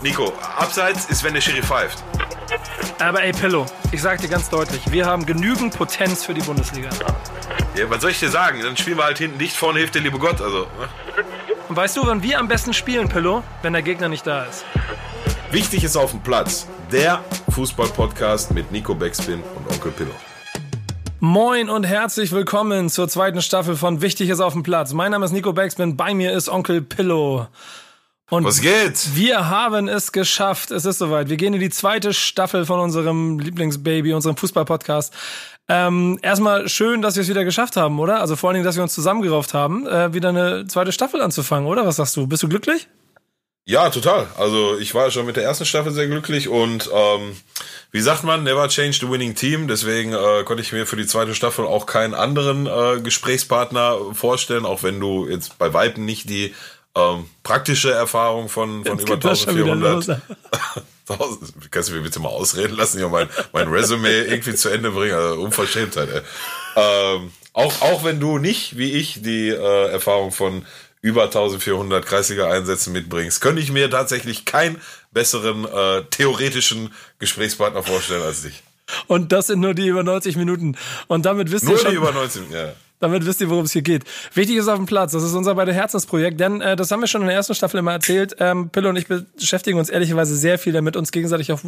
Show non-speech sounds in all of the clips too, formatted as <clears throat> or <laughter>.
Nico, abseits ist, wenn der Schiri pfeift. Aber ey, Pillow, ich sag dir ganz deutlich, wir haben genügend Potenz für die Bundesliga. Ja, was soll ich dir sagen? Dann spielen wir halt hinten dicht, vorne hilft der liebe Gott. Also, ne? Und weißt du, wann wir am besten spielen, Pillow? Wenn der Gegner nicht da ist. Wichtig ist auf dem Platz. Der Fußball-Podcast mit Nico Beckspin und Onkel Pillow. Moin und herzlich willkommen zur zweiten Staffel von Wichtig ist auf dem Platz. Mein Name ist Nico Beckspin, bei mir ist Onkel Pillow. Und Was geht? Wir haben es geschafft. Es ist soweit. Wir gehen in die zweite Staffel von unserem Lieblingsbaby, unserem Fußball-Podcast. Ähm, erstmal schön, dass wir es wieder geschafft haben, oder? Also vor allen Dingen, dass wir uns zusammengerauft haben, äh, wieder eine zweite Staffel anzufangen, oder? Was sagst du? Bist du glücklich? Ja, total. Also ich war schon mit der ersten Staffel sehr glücklich und ähm, wie sagt man, never change the winning team. Deswegen äh, konnte ich mir für die zweite Staffel auch keinen anderen äh, Gesprächspartner vorstellen, auch wenn du jetzt bei Weitem nicht die ähm, praktische Erfahrung von, von über 1400. <laughs> Kannst du mir bitte mal ausreden lassen, ja mein, mein Resümee irgendwie zu Ende bringen? Also Unverschämtheit, ey. Ähm, auch, auch wenn du nicht, wie ich, die äh, Erfahrung von über 1400 Kreisliga-Einsätzen mitbringst, könnte ich mir tatsächlich keinen besseren äh, theoretischen Gesprächspartner vorstellen als dich. Und das sind nur die über 90 Minuten. Und damit wisst nur ihr schon. Nur die über 90 Minuten, ja. Damit wisst ihr, worum es hier geht. Wichtig ist auf dem Platz. Das ist unser beide Herzensprojekt, denn äh, das haben wir schon in der ersten Staffel immer erzählt. Ähm, Pille und ich beschäftigen uns ehrlicherweise sehr viel damit, uns gegenseitig auf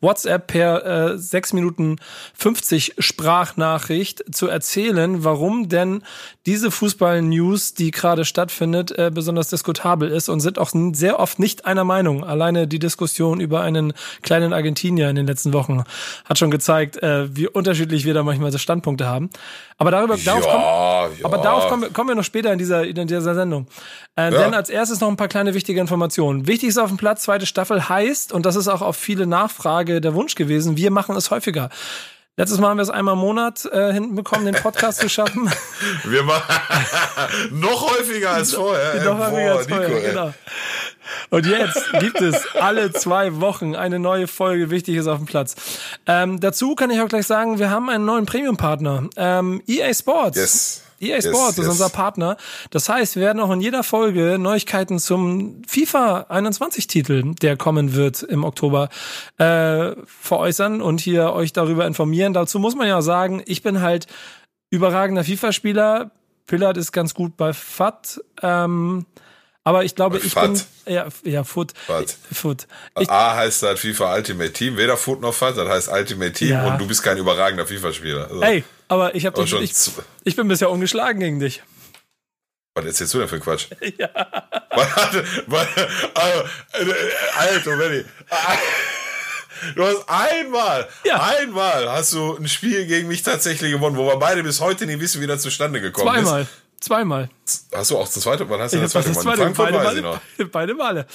WhatsApp per äh, 6 Minuten 50 Sprachnachricht zu erzählen, warum denn diese Fußball-News, die gerade stattfindet, äh, besonders diskutabel ist und sind auch sehr oft nicht einer Meinung. Alleine die Diskussion über einen kleinen Argentinier in den letzten Wochen hat schon gezeigt, äh, wie unterschiedlich wir da manchmal so Standpunkte haben. Aber darüber, darauf ja, kommen, ja. aber darauf kommen, kommen wir noch später in dieser, in dieser Sendung. Äh, ja. Denn als erstes noch ein paar kleine wichtige Informationen. Wichtig ist auf dem Platz, zweite Staffel heißt, und das ist auch auf viele Nachfrage der Wunsch gewesen, wir machen es häufiger. Letztes Mal haben wir es einmal im Monat äh, hinbekommen, den Podcast zu schaffen. <laughs> Wir machen <laughs> noch häufiger als <laughs> vorher. noch häufiger als vorher, Nico, genau. Und jetzt gibt es alle zwei Wochen eine neue Folge. Wichtig ist auf dem Platz. Ähm, dazu kann ich auch gleich sagen, wir haben einen neuen Premium-Partner. Ähm, EA Sports. Yes. EA Sports yes, ist unser Partner. Das heißt, wir werden auch in jeder Folge Neuigkeiten zum FIFA 21 Titel, der kommen wird im Oktober, äh, veräußern und hier euch darüber informieren. Dazu muss man ja sagen, ich bin halt überragender FIFA-Spieler. Pillard ist ganz gut bei FAT. Ähm, aber ich glaube, ich Fat. bin ja ja Foot. Fat. Foot. Ich, A heißt halt FIFA Ultimate Team, weder Foot noch Fat, das heißt Ultimate Team ja. und du bist kein überragender FIFA-Spieler. Also, Ey, aber ich habe dich, ich, ich bin bisher ungeschlagen gegen dich. Was erzählst du denn für Quatsch? <laughs> Ja. Warte, warte, also, Alter, Benny. Du hast einmal, ja. einmal hast du ein Spiel gegen mich tatsächlich gewonnen, wo wir beide bis heute nicht wissen, wie das zustande gekommen Zweimal. ist. Zweimal. Hast du auch das zweite Mal? Hast du das zweite Mal? Zweite, Frankfurt beide, weiß ich noch. beide Male.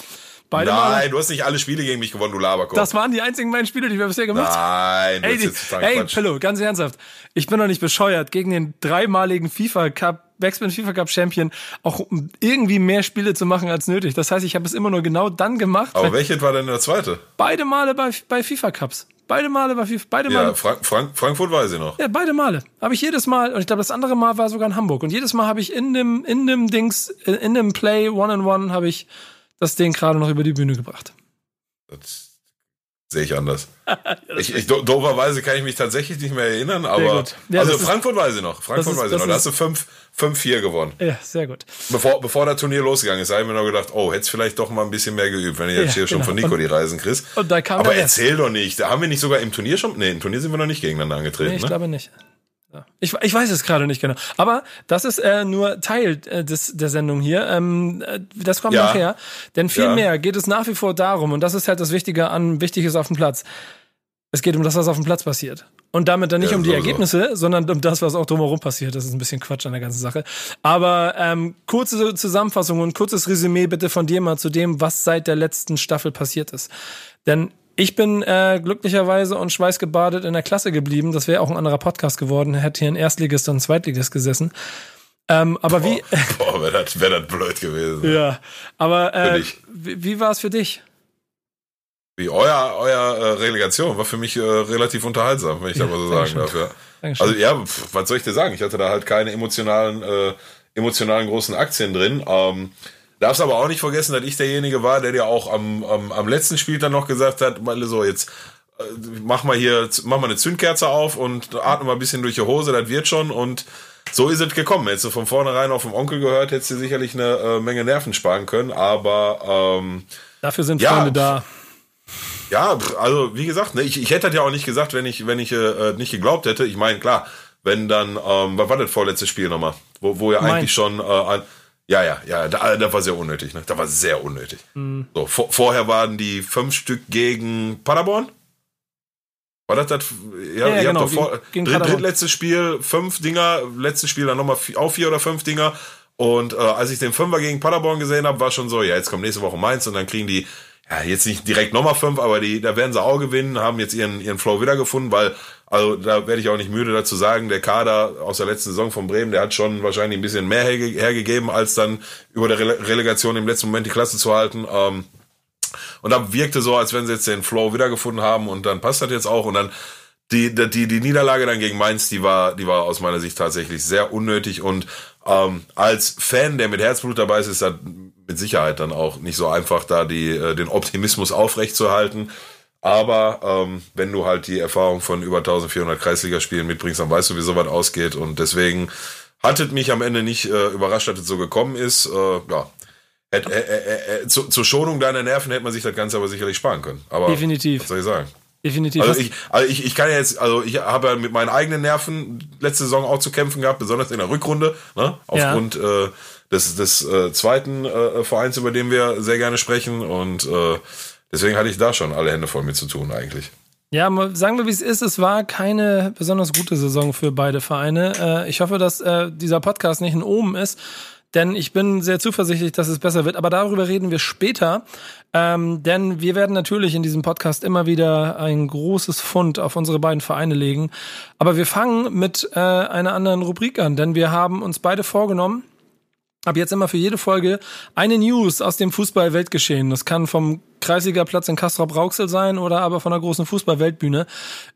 Beide Nein, Male. du hast nicht alle Spiele gegen mich gewonnen, du Laberkopf. Das waren die einzigen beiden Spiele, die wir bisher gemacht haben. Nein, ey, total ey. Pillow, ganz ernsthaft. Ich bin doch nicht bescheuert, gegen den dreimaligen FIFA Cup, Backspin FIFA Cup Champion, auch irgendwie mehr Spiele zu machen als nötig. Das heißt, ich habe es immer nur genau dann gemacht. Aber welches war denn der zweite? Beide Male bei, bei FIFA Cups. Beide Male bei FIFA. Beide Ja, Male. Frank Frank Frankfurt weiß ich noch. Ja, beide Male. Habe ich jedes Mal, und ich glaube, das andere Mal war sogar in Hamburg. Und jedes Mal habe ich in dem, in dem Dings, in dem Play One-on-One habe ich das Ding gerade noch über die Bühne gebracht. Das sehe ich anders. <laughs> ich, ich, do- dooferweise kann ich mich tatsächlich nicht mehr erinnern, aber. Ja, also das ist- Frankfurt weiß ich noch. Frankfurt ist- weiß ich noch. Da hast du 5 5-4 gewonnen. Ja, sehr gut. Bevor, bevor das Turnier losgegangen ist, habe ich mir noch gedacht, oh, hättest vielleicht doch mal ein bisschen mehr geübt, wenn du jetzt Ja, hier schon genau. von Nico Und- die Reisen kriegst. Und da kam Aber erzähl doch nicht. Da haben wir nicht sogar im Turnier schon. Nee, im Turnier sind wir noch nicht gegeneinander angetreten. Nee, ich ne? glaube nicht. Ich, ich weiß es gerade nicht genau. Aber das ist äh, nur Teil äh, des, der Sendung hier. Ähm, äh, das kommt Ja. nachher. Denn vielmehr Ja. geht es nach wie vor darum, und das ist halt das Wichtige an Wichtiges auf dem Platz. Es geht um das, was auf dem Platz passiert. Und damit dann nicht Ja, um die so, so. Ergebnisse, sondern um das, was auch drumherum passiert. Das ist ein bisschen Quatsch an der ganzen Sache. Aber ähm, kurze Zusammenfassung und kurzes Resümee bitte von dir mal zu dem, was seit der letzten Staffel passiert ist. Denn ich bin äh, glücklicherweise und schweißgebadet in der Klasse geblieben. Das wäre auch ein anderer Podcast geworden. Hätte hier ein Erstligist und ein Zweitligist gesessen. Ähm, aber wie, Boah, wäre das, wär das blöd gewesen. ja, aber äh, wie, wie war es für dich? Wie euer, euer äh, Relegation war für mich äh, relativ unterhaltsam, wenn ich Ja, da mal so sagen darf. Ja. Dankeschön. Also ja, pf, was soll ich dir sagen? Ich hatte da halt keine emotionalen, äh, emotionalen großen Aktien drin. Ähm, Darfst aber auch nicht vergessen, dass ich derjenige war, der dir auch am, am, am letzten Spiel dann noch gesagt hat, weil so jetzt äh, mach mal hier, mach mal eine Zündkerze auf und atme mal ein bisschen durch die Hose, das wird schon und so ist es gekommen. Hättest du von vornherein auf den Onkel gehört, hättest du sicherlich eine äh, Menge Nerven sparen können, aber ähm, dafür sind ja, Freunde da. Ja, also wie gesagt, ne, ich, ich hätte das ja auch nicht gesagt, wenn ich, wenn ich äh, nicht geglaubt hätte. Ich meine, klar, wenn dann, ähm, was war das vorletzte Spiel nochmal? Wo, wo ja eigentlich schon äh, an, ja, ja, ja, da, da war sehr unnötig, ne? Da war sehr unnötig. Mhm. So, vor, vorher waren die fünf Stück gegen Paderborn. War das das? Ja, ja, ihr genau, habt doch vor, gegen, gegen dritt, drittletztes Spiel fünf Dinger, letztes Spiel dann nochmal auch vier oder fünf Dinger. Und äh, als ich den Fünfer gegen Paderborn gesehen habe, war schon so, ja, jetzt kommt nächste Woche Mainz und dann kriegen die, ja, jetzt nicht direkt nochmal fünf, aber die, da werden sie auch gewinnen, haben jetzt ihren, ihren Flow wiedergefunden, weil also da werde ich auch nicht müde dazu sagen, der Kader aus der letzten Saison von Bremen, der hat schon wahrscheinlich ein bisschen mehr hergegeben, als dann über der Relegation im letzten Moment die Klasse zu halten. Ähm, und da wirkte so, als wenn sie jetzt den Flow wiedergefunden haben und dann passt das jetzt auch. Und dann die, die, die Niederlage dann gegen Mainz, die war, die war aus meiner Sicht tatsächlich sehr unnötig. Und ähm, als Fan, der mit Herzblut dabei ist, ist das mit Sicherheit dann auch nicht so einfach, da die, äh, den Optimismus aufrechtzuerhalten. Aber ähm, wenn du halt die Erfahrung von über 1400 Kreisligaspielen mitbringst, dann weißt du, wie sowas ausgeht. Und deswegen hattet mich am Ende nicht äh, überrascht, dass es so gekommen ist. Äh, ja, äh, äh, äh, zu, zur Schonung deiner Nerven hätte man sich das Ganze aber sicherlich sparen können. Aber Definitiv. Was soll ich sagen? Definitiv. Also ich, also ich, ich kann ja jetzt, also ich habe ja mit meinen eigenen Nerven letzte Saison auch zu kämpfen gehabt, besonders in der Rückrunde, ne? aufgrund ja. äh, des, des äh, zweiten äh, Vereins, über den wir sehr gerne sprechen. Und äh, Deswegen hatte ich da schon alle Hände voll mit zu tun eigentlich. Ja, sagen wir, wie es ist. Es war keine besonders gute Saison für beide Vereine. Äh, ich hoffe, dass äh, dieser Podcast nicht ein Omen ist, denn ich bin sehr zuversichtlich, dass es besser wird. Aber darüber reden wir später. Ähm, denn wir werden natürlich in diesem Podcast immer wieder ein großes Fund auf unsere beiden Vereine legen. Aber wir fangen mit äh, einer anderen Rubrik an, denn wir haben uns beide vorgenommen, ab jetzt immer für jede Folge eine News aus dem Fußball-Weltgeschehen. Das kann vom Kreisliga-Platz in Castrop-Rauxel sein oder aber von der großen Fußball-Weltbühne,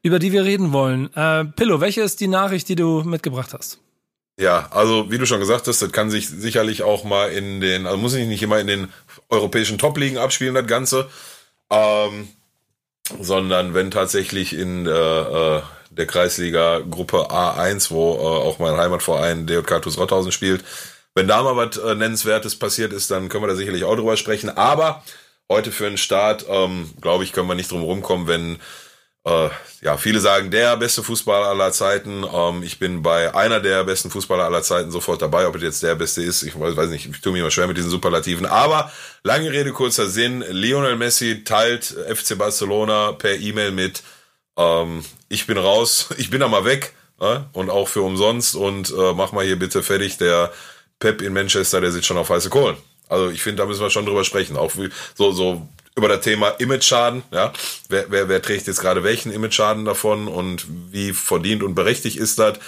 über die wir reden wollen. Äh, Pillow, welche ist die Nachricht, die du mitgebracht hast? Ja, also wie du schon gesagt hast, das kann sich sicherlich auch mal in den, also muss sich nicht immer in den europäischen Top-Ligen abspielen, das Ganze, ähm, sondern wenn tatsächlich in äh, der Kreisliga-Gruppe A1, wo äh, auch mein Heimatverein DJK TuS Rotthausen spielt, wenn da mal was äh, Nennenswertes passiert ist, dann können wir da sicherlich auch drüber sprechen. Aber heute für einen Start, ähm, glaube ich, können wir nicht drum rumkommen, wenn äh, ja viele sagen, der beste Fußballer aller Zeiten. Ähm, ich bin bei einer der besten Fußballer aller Zeiten sofort dabei, ob es jetzt der beste ist. Ich weiß, nicht, ich tue mir immer schwer mit diesen Superlativen. Aber lange Rede, kurzer Sinn. Lionel Messi teilt FC Barcelona per E-Mail mit, ähm, ich bin raus, <laughs> ich bin da mal weg. Äh, und auch für umsonst und äh, mach mal hier bitte fertig der Pep in Manchester, der sitzt schon auf heiße Kohlen. Also ich finde, da müssen wir schon drüber sprechen. Auch wie, so, so über das Thema Image-Schaden, ja. Wer, wer, wer trägt jetzt gerade welchen Image-Schaden davon und wie verdient und berechtigt ist das?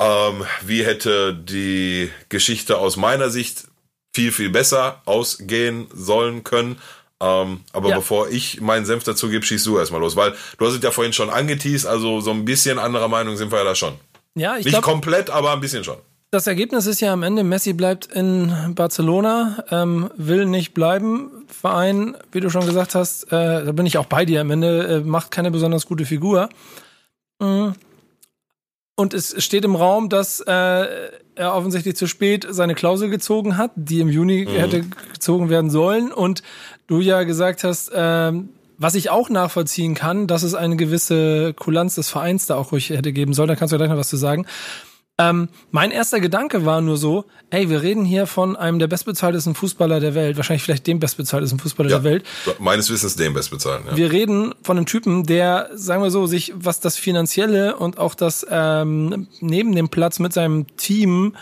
Ähm, wie hätte die Geschichte aus meiner Sicht viel, viel besser ausgehen sollen können? Ähm, aber ja. bevor ich meinen Senf dazu gebe, schießt du erstmal los, weil du hast es ja vorhin schon angeteased, also so ein bisschen anderer Meinung sind wir ja da schon. Ja, ich Nicht glaub, komplett, aber ein bisschen schon das Ergebnis ist ja am Ende, Messi bleibt in Barcelona, ähm, will nicht bleiben. Verein, wie du schon gesagt hast, äh, da bin ich auch bei dir am Ende, äh, macht keine besonders gute Figur. Mhm. Und es steht im Raum, dass äh, er offensichtlich zu spät seine Klausel gezogen hat, die im Juni mhm. hätte gezogen werden sollen. Und du ja gesagt hast, äh, was ich auch nachvollziehen kann, dass es eine gewisse Kulanz des Vereins da auch ruhig hätte geben sollen. Da kannst du gleich noch was zu sagen. Ähm, mein erster Gedanke war nur so, ey, wir reden hier von einem der bestbezahltesten Fußballer der Welt, wahrscheinlich vielleicht dem bestbezahltesten Fußballer ja, der Welt. Meines Wissens dem bestbezahlten, ja. Wir reden von einem Typen, der, sagen wir so, sich, was das Finanzielle und auch das ähm, neben dem Platz mit seinem Team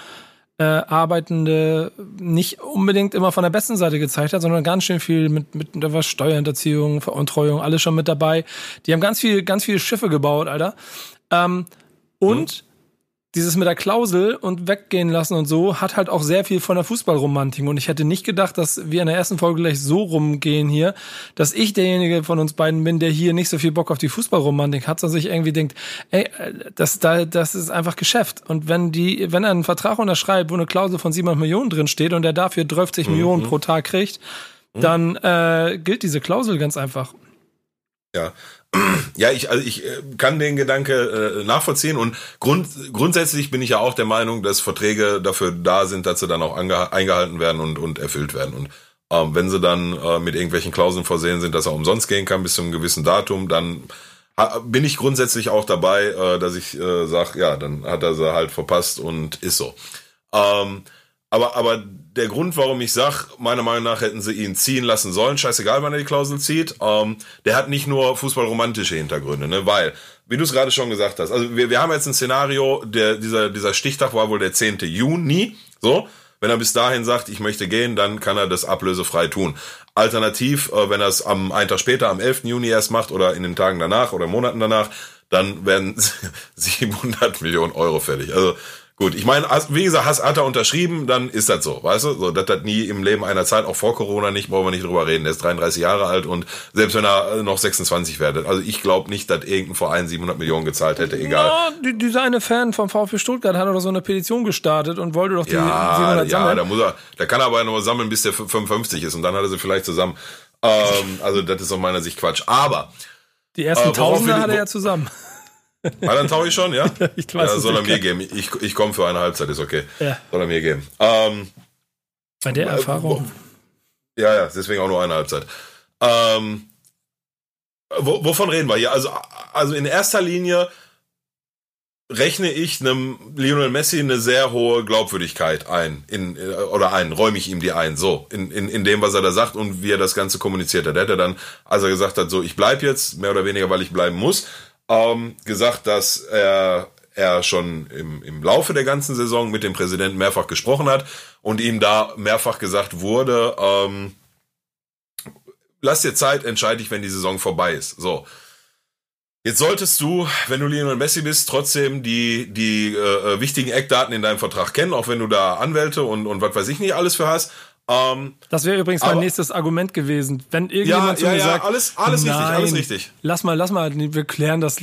äh, Arbeitende nicht unbedingt immer von der besten Seite gezeigt hat, sondern ganz schön viel mit, mit da war Steuerhinterziehung, Veruntreuung, alles schon mit dabei. Die haben ganz viel, ganz viele Schiffe gebaut, Alter. Ähm, und hm dieses mit der Klausel und weggehen lassen und so hat halt auch sehr viel von der Fußballromantik. Und ich hätte nicht gedacht, dass wir in der ersten Folge gleich so rumgehen hier, dass ich derjenige von uns beiden bin, der hier nicht so viel Bock auf die Fußballromantik hat, sondern sich irgendwie denkt, ey, das, da, das ist einfach Geschäft. Und wenn die, wenn er einen Vertrag unterschreibt, wo eine Klausel von 700 Millionen drin steht und er dafür 30 mhm. Millionen pro Tag kriegt, dann äh, gilt diese Klausel ganz einfach. Ja, ja, ich, also ich äh, kann den Gedanke äh, nachvollziehen und grund, grundsätzlich bin ich ja auch der Meinung, dass Verträge dafür da sind, dass sie dann auch eingehalten werden und, und erfüllt werden. Und ähm, wenn sie dann äh, mit irgendwelchen Klauseln versehen sind, dass er umsonst gehen kann bis zu einem gewissen Datum, dann bin ich grundsätzlich auch dabei, äh, dass ich äh, sage, ja, dann hat er sie halt verpasst und ist so. Ähm, aber, aber der Grund, warum ich sag, meiner Meinung nach hätten sie ihn ziehen lassen sollen, scheißegal, wann er die Klausel zieht, ähm, der hat nicht nur fußballromantische Hintergründe, ne? Weil, wie du es gerade schon gesagt hast, also wir, wir haben jetzt ein Szenario, der, dieser, dieser Stichtag war wohl der 10. Juni, so. Wenn er bis dahin sagt, ich möchte gehen, dann kann er das ablösefrei tun. Alternativ, äh, wenn er es am einen Tag später, am 11. Juni erst macht oder in den Tagen danach oder Monaten danach, dann werden <laughs> 700 Millionen Euro fällig. Also Gut, ich meine, wie gesagt, hast, hat er unterschrieben, dann ist das so, weißt du? So, das hat nie im Leben einer Zeit, auch vor Corona nicht, brauchen wir nicht drüber reden. Der ist 33 Jahre alt und selbst wenn er noch 26 wäre, also ich glaube nicht, dass irgendein Verein 700 Millionen gezahlt hätte, egal. Ja, die, dieser eine Fan vom VfB Stuttgart hat doch so eine Petition gestartet und wollte doch die ja, 700 sammeln. Ja, da muss er, da kann er aber nur sammeln, bis der 55 ist und dann hat er sie vielleicht zusammen. Ähm, also das ist aus meiner Sicht Quatsch. Aber die ersten äh, Tausende hat er ja zusammen. Ah, dann taue ich schon, ja? <laughs> ich weiß ja, soll er mir geben. Ich, ich komme für eine Halbzeit, ist okay. Ja. Soll er mir geben. Ähm, Bei der Erfahrung. Ja, ja, deswegen auch nur eine Halbzeit. Ähm, wo, wovon reden wir hier? Also, also in erster Linie rechne ich einem Lionel Messi eine sehr hohe Glaubwürdigkeit ein, in, oder ein, räume ich ihm die ein, so, in, in, in dem, was er da sagt und wie er das Ganze kommuniziert hat. Er hätte dann, als er gesagt hat, so, ich bleib jetzt, mehr oder weniger, weil ich bleiben muss, ähm, gesagt, dass er er schon im, im Laufe der ganzen Saison mit dem Präsidenten mehrfach gesprochen hat und ihm da mehrfach gesagt wurde, ähm, lass dir Zeit, entscheide ich, wenn die Saison vorbei ist. So. Jetzt solltest du, wenn du Lionel Messi bist, trotzdem die, die äh, äh wichtigen Eckdaten in deinem Vertrag kennen, auch wenn du da Anwälte und, und was weiß ich nicht alles für hast. Ähm, das wäre übrigens mein nächstes Argument gewesen. Wenn irgendjemand ja, zu mir ja, sagt, alles, alles nein, richtig, alles richtig. Lass mal, lass mal, wir klären das.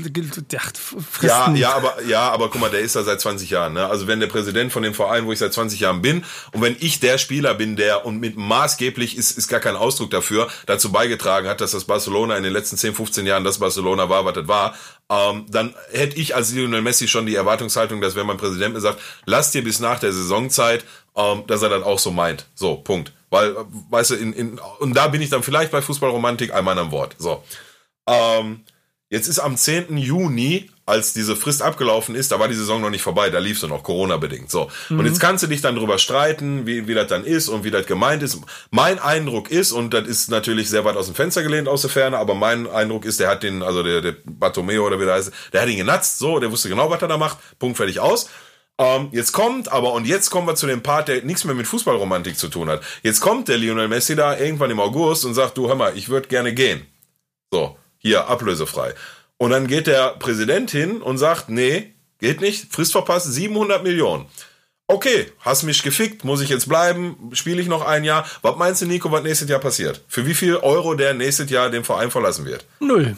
Ja, ja, aber, ja, aber guck mal, der ist da seit 20 Jahren. Ne? Also wenn der Präsident von dem Verein, wo ich seit 20 Jahren bin, und wenn ich der Spieler bin, der und mit maßgeblich ist, ist gar kein Ausdruck dafür, dazu beigetragen hat, dass das Barcelona in den letzten 10, 15 Jahren das Barcelona war, was das war, ähm, dann hätte ich als Lionel Messi schon die Erwartungshaltung, dass wenn mein Präsident mir sagt, lass dir bis nach der Saisonzeit ähm, dass er dann auch so meint. So, Punkt. Weil, weißt du, in, in, und da bin ich dann vielleicht bei Fußballromantik einmal am Wort. So. Ähm, jetzt ist am 10. Juni, als diese Frist abgelaufen ist, da war die Saison noch nicht vorbei, da lief sie noch Corona-bedingt. So. Mhm. Und jetzt kannst du dich dann drüber streiten, wie, wie das dann ist und wie das gemeint ist. Mein Eindruck ist, und das ist natürlich sehr weit aus dem Fenster gelehnt aus der Ferne, aber mein Eindruck ist, der hat den, also der, der Bartomeo oder wie der heißt, der hat ihn genatzt, so, der wusste genau, was er da macht, Punkt fertig aus. Ähm, jetzt kommt aber, und jetzt kommen wir zu dem Part, der nichts mehr mit Fußballromantik zu tun hat. Jetzt kommt der Lionel Messi da irgendwann im August und sagt, du hör mal, ich würde gerne gehen. So, hier, ablösefrei. Und dann geht der Präsident hin und sagt, nee, geht nicht, Frist verpasst, 700 Millionen. Okay, hast mich gefickt, muss ich jetzt bleiben, spiele ich noch ein Jahr. Was meinst du, Nico, was nächstes Jahr passiert? Für wie viel Euro der nächstes Jahr den Verein verlassen wird? Null.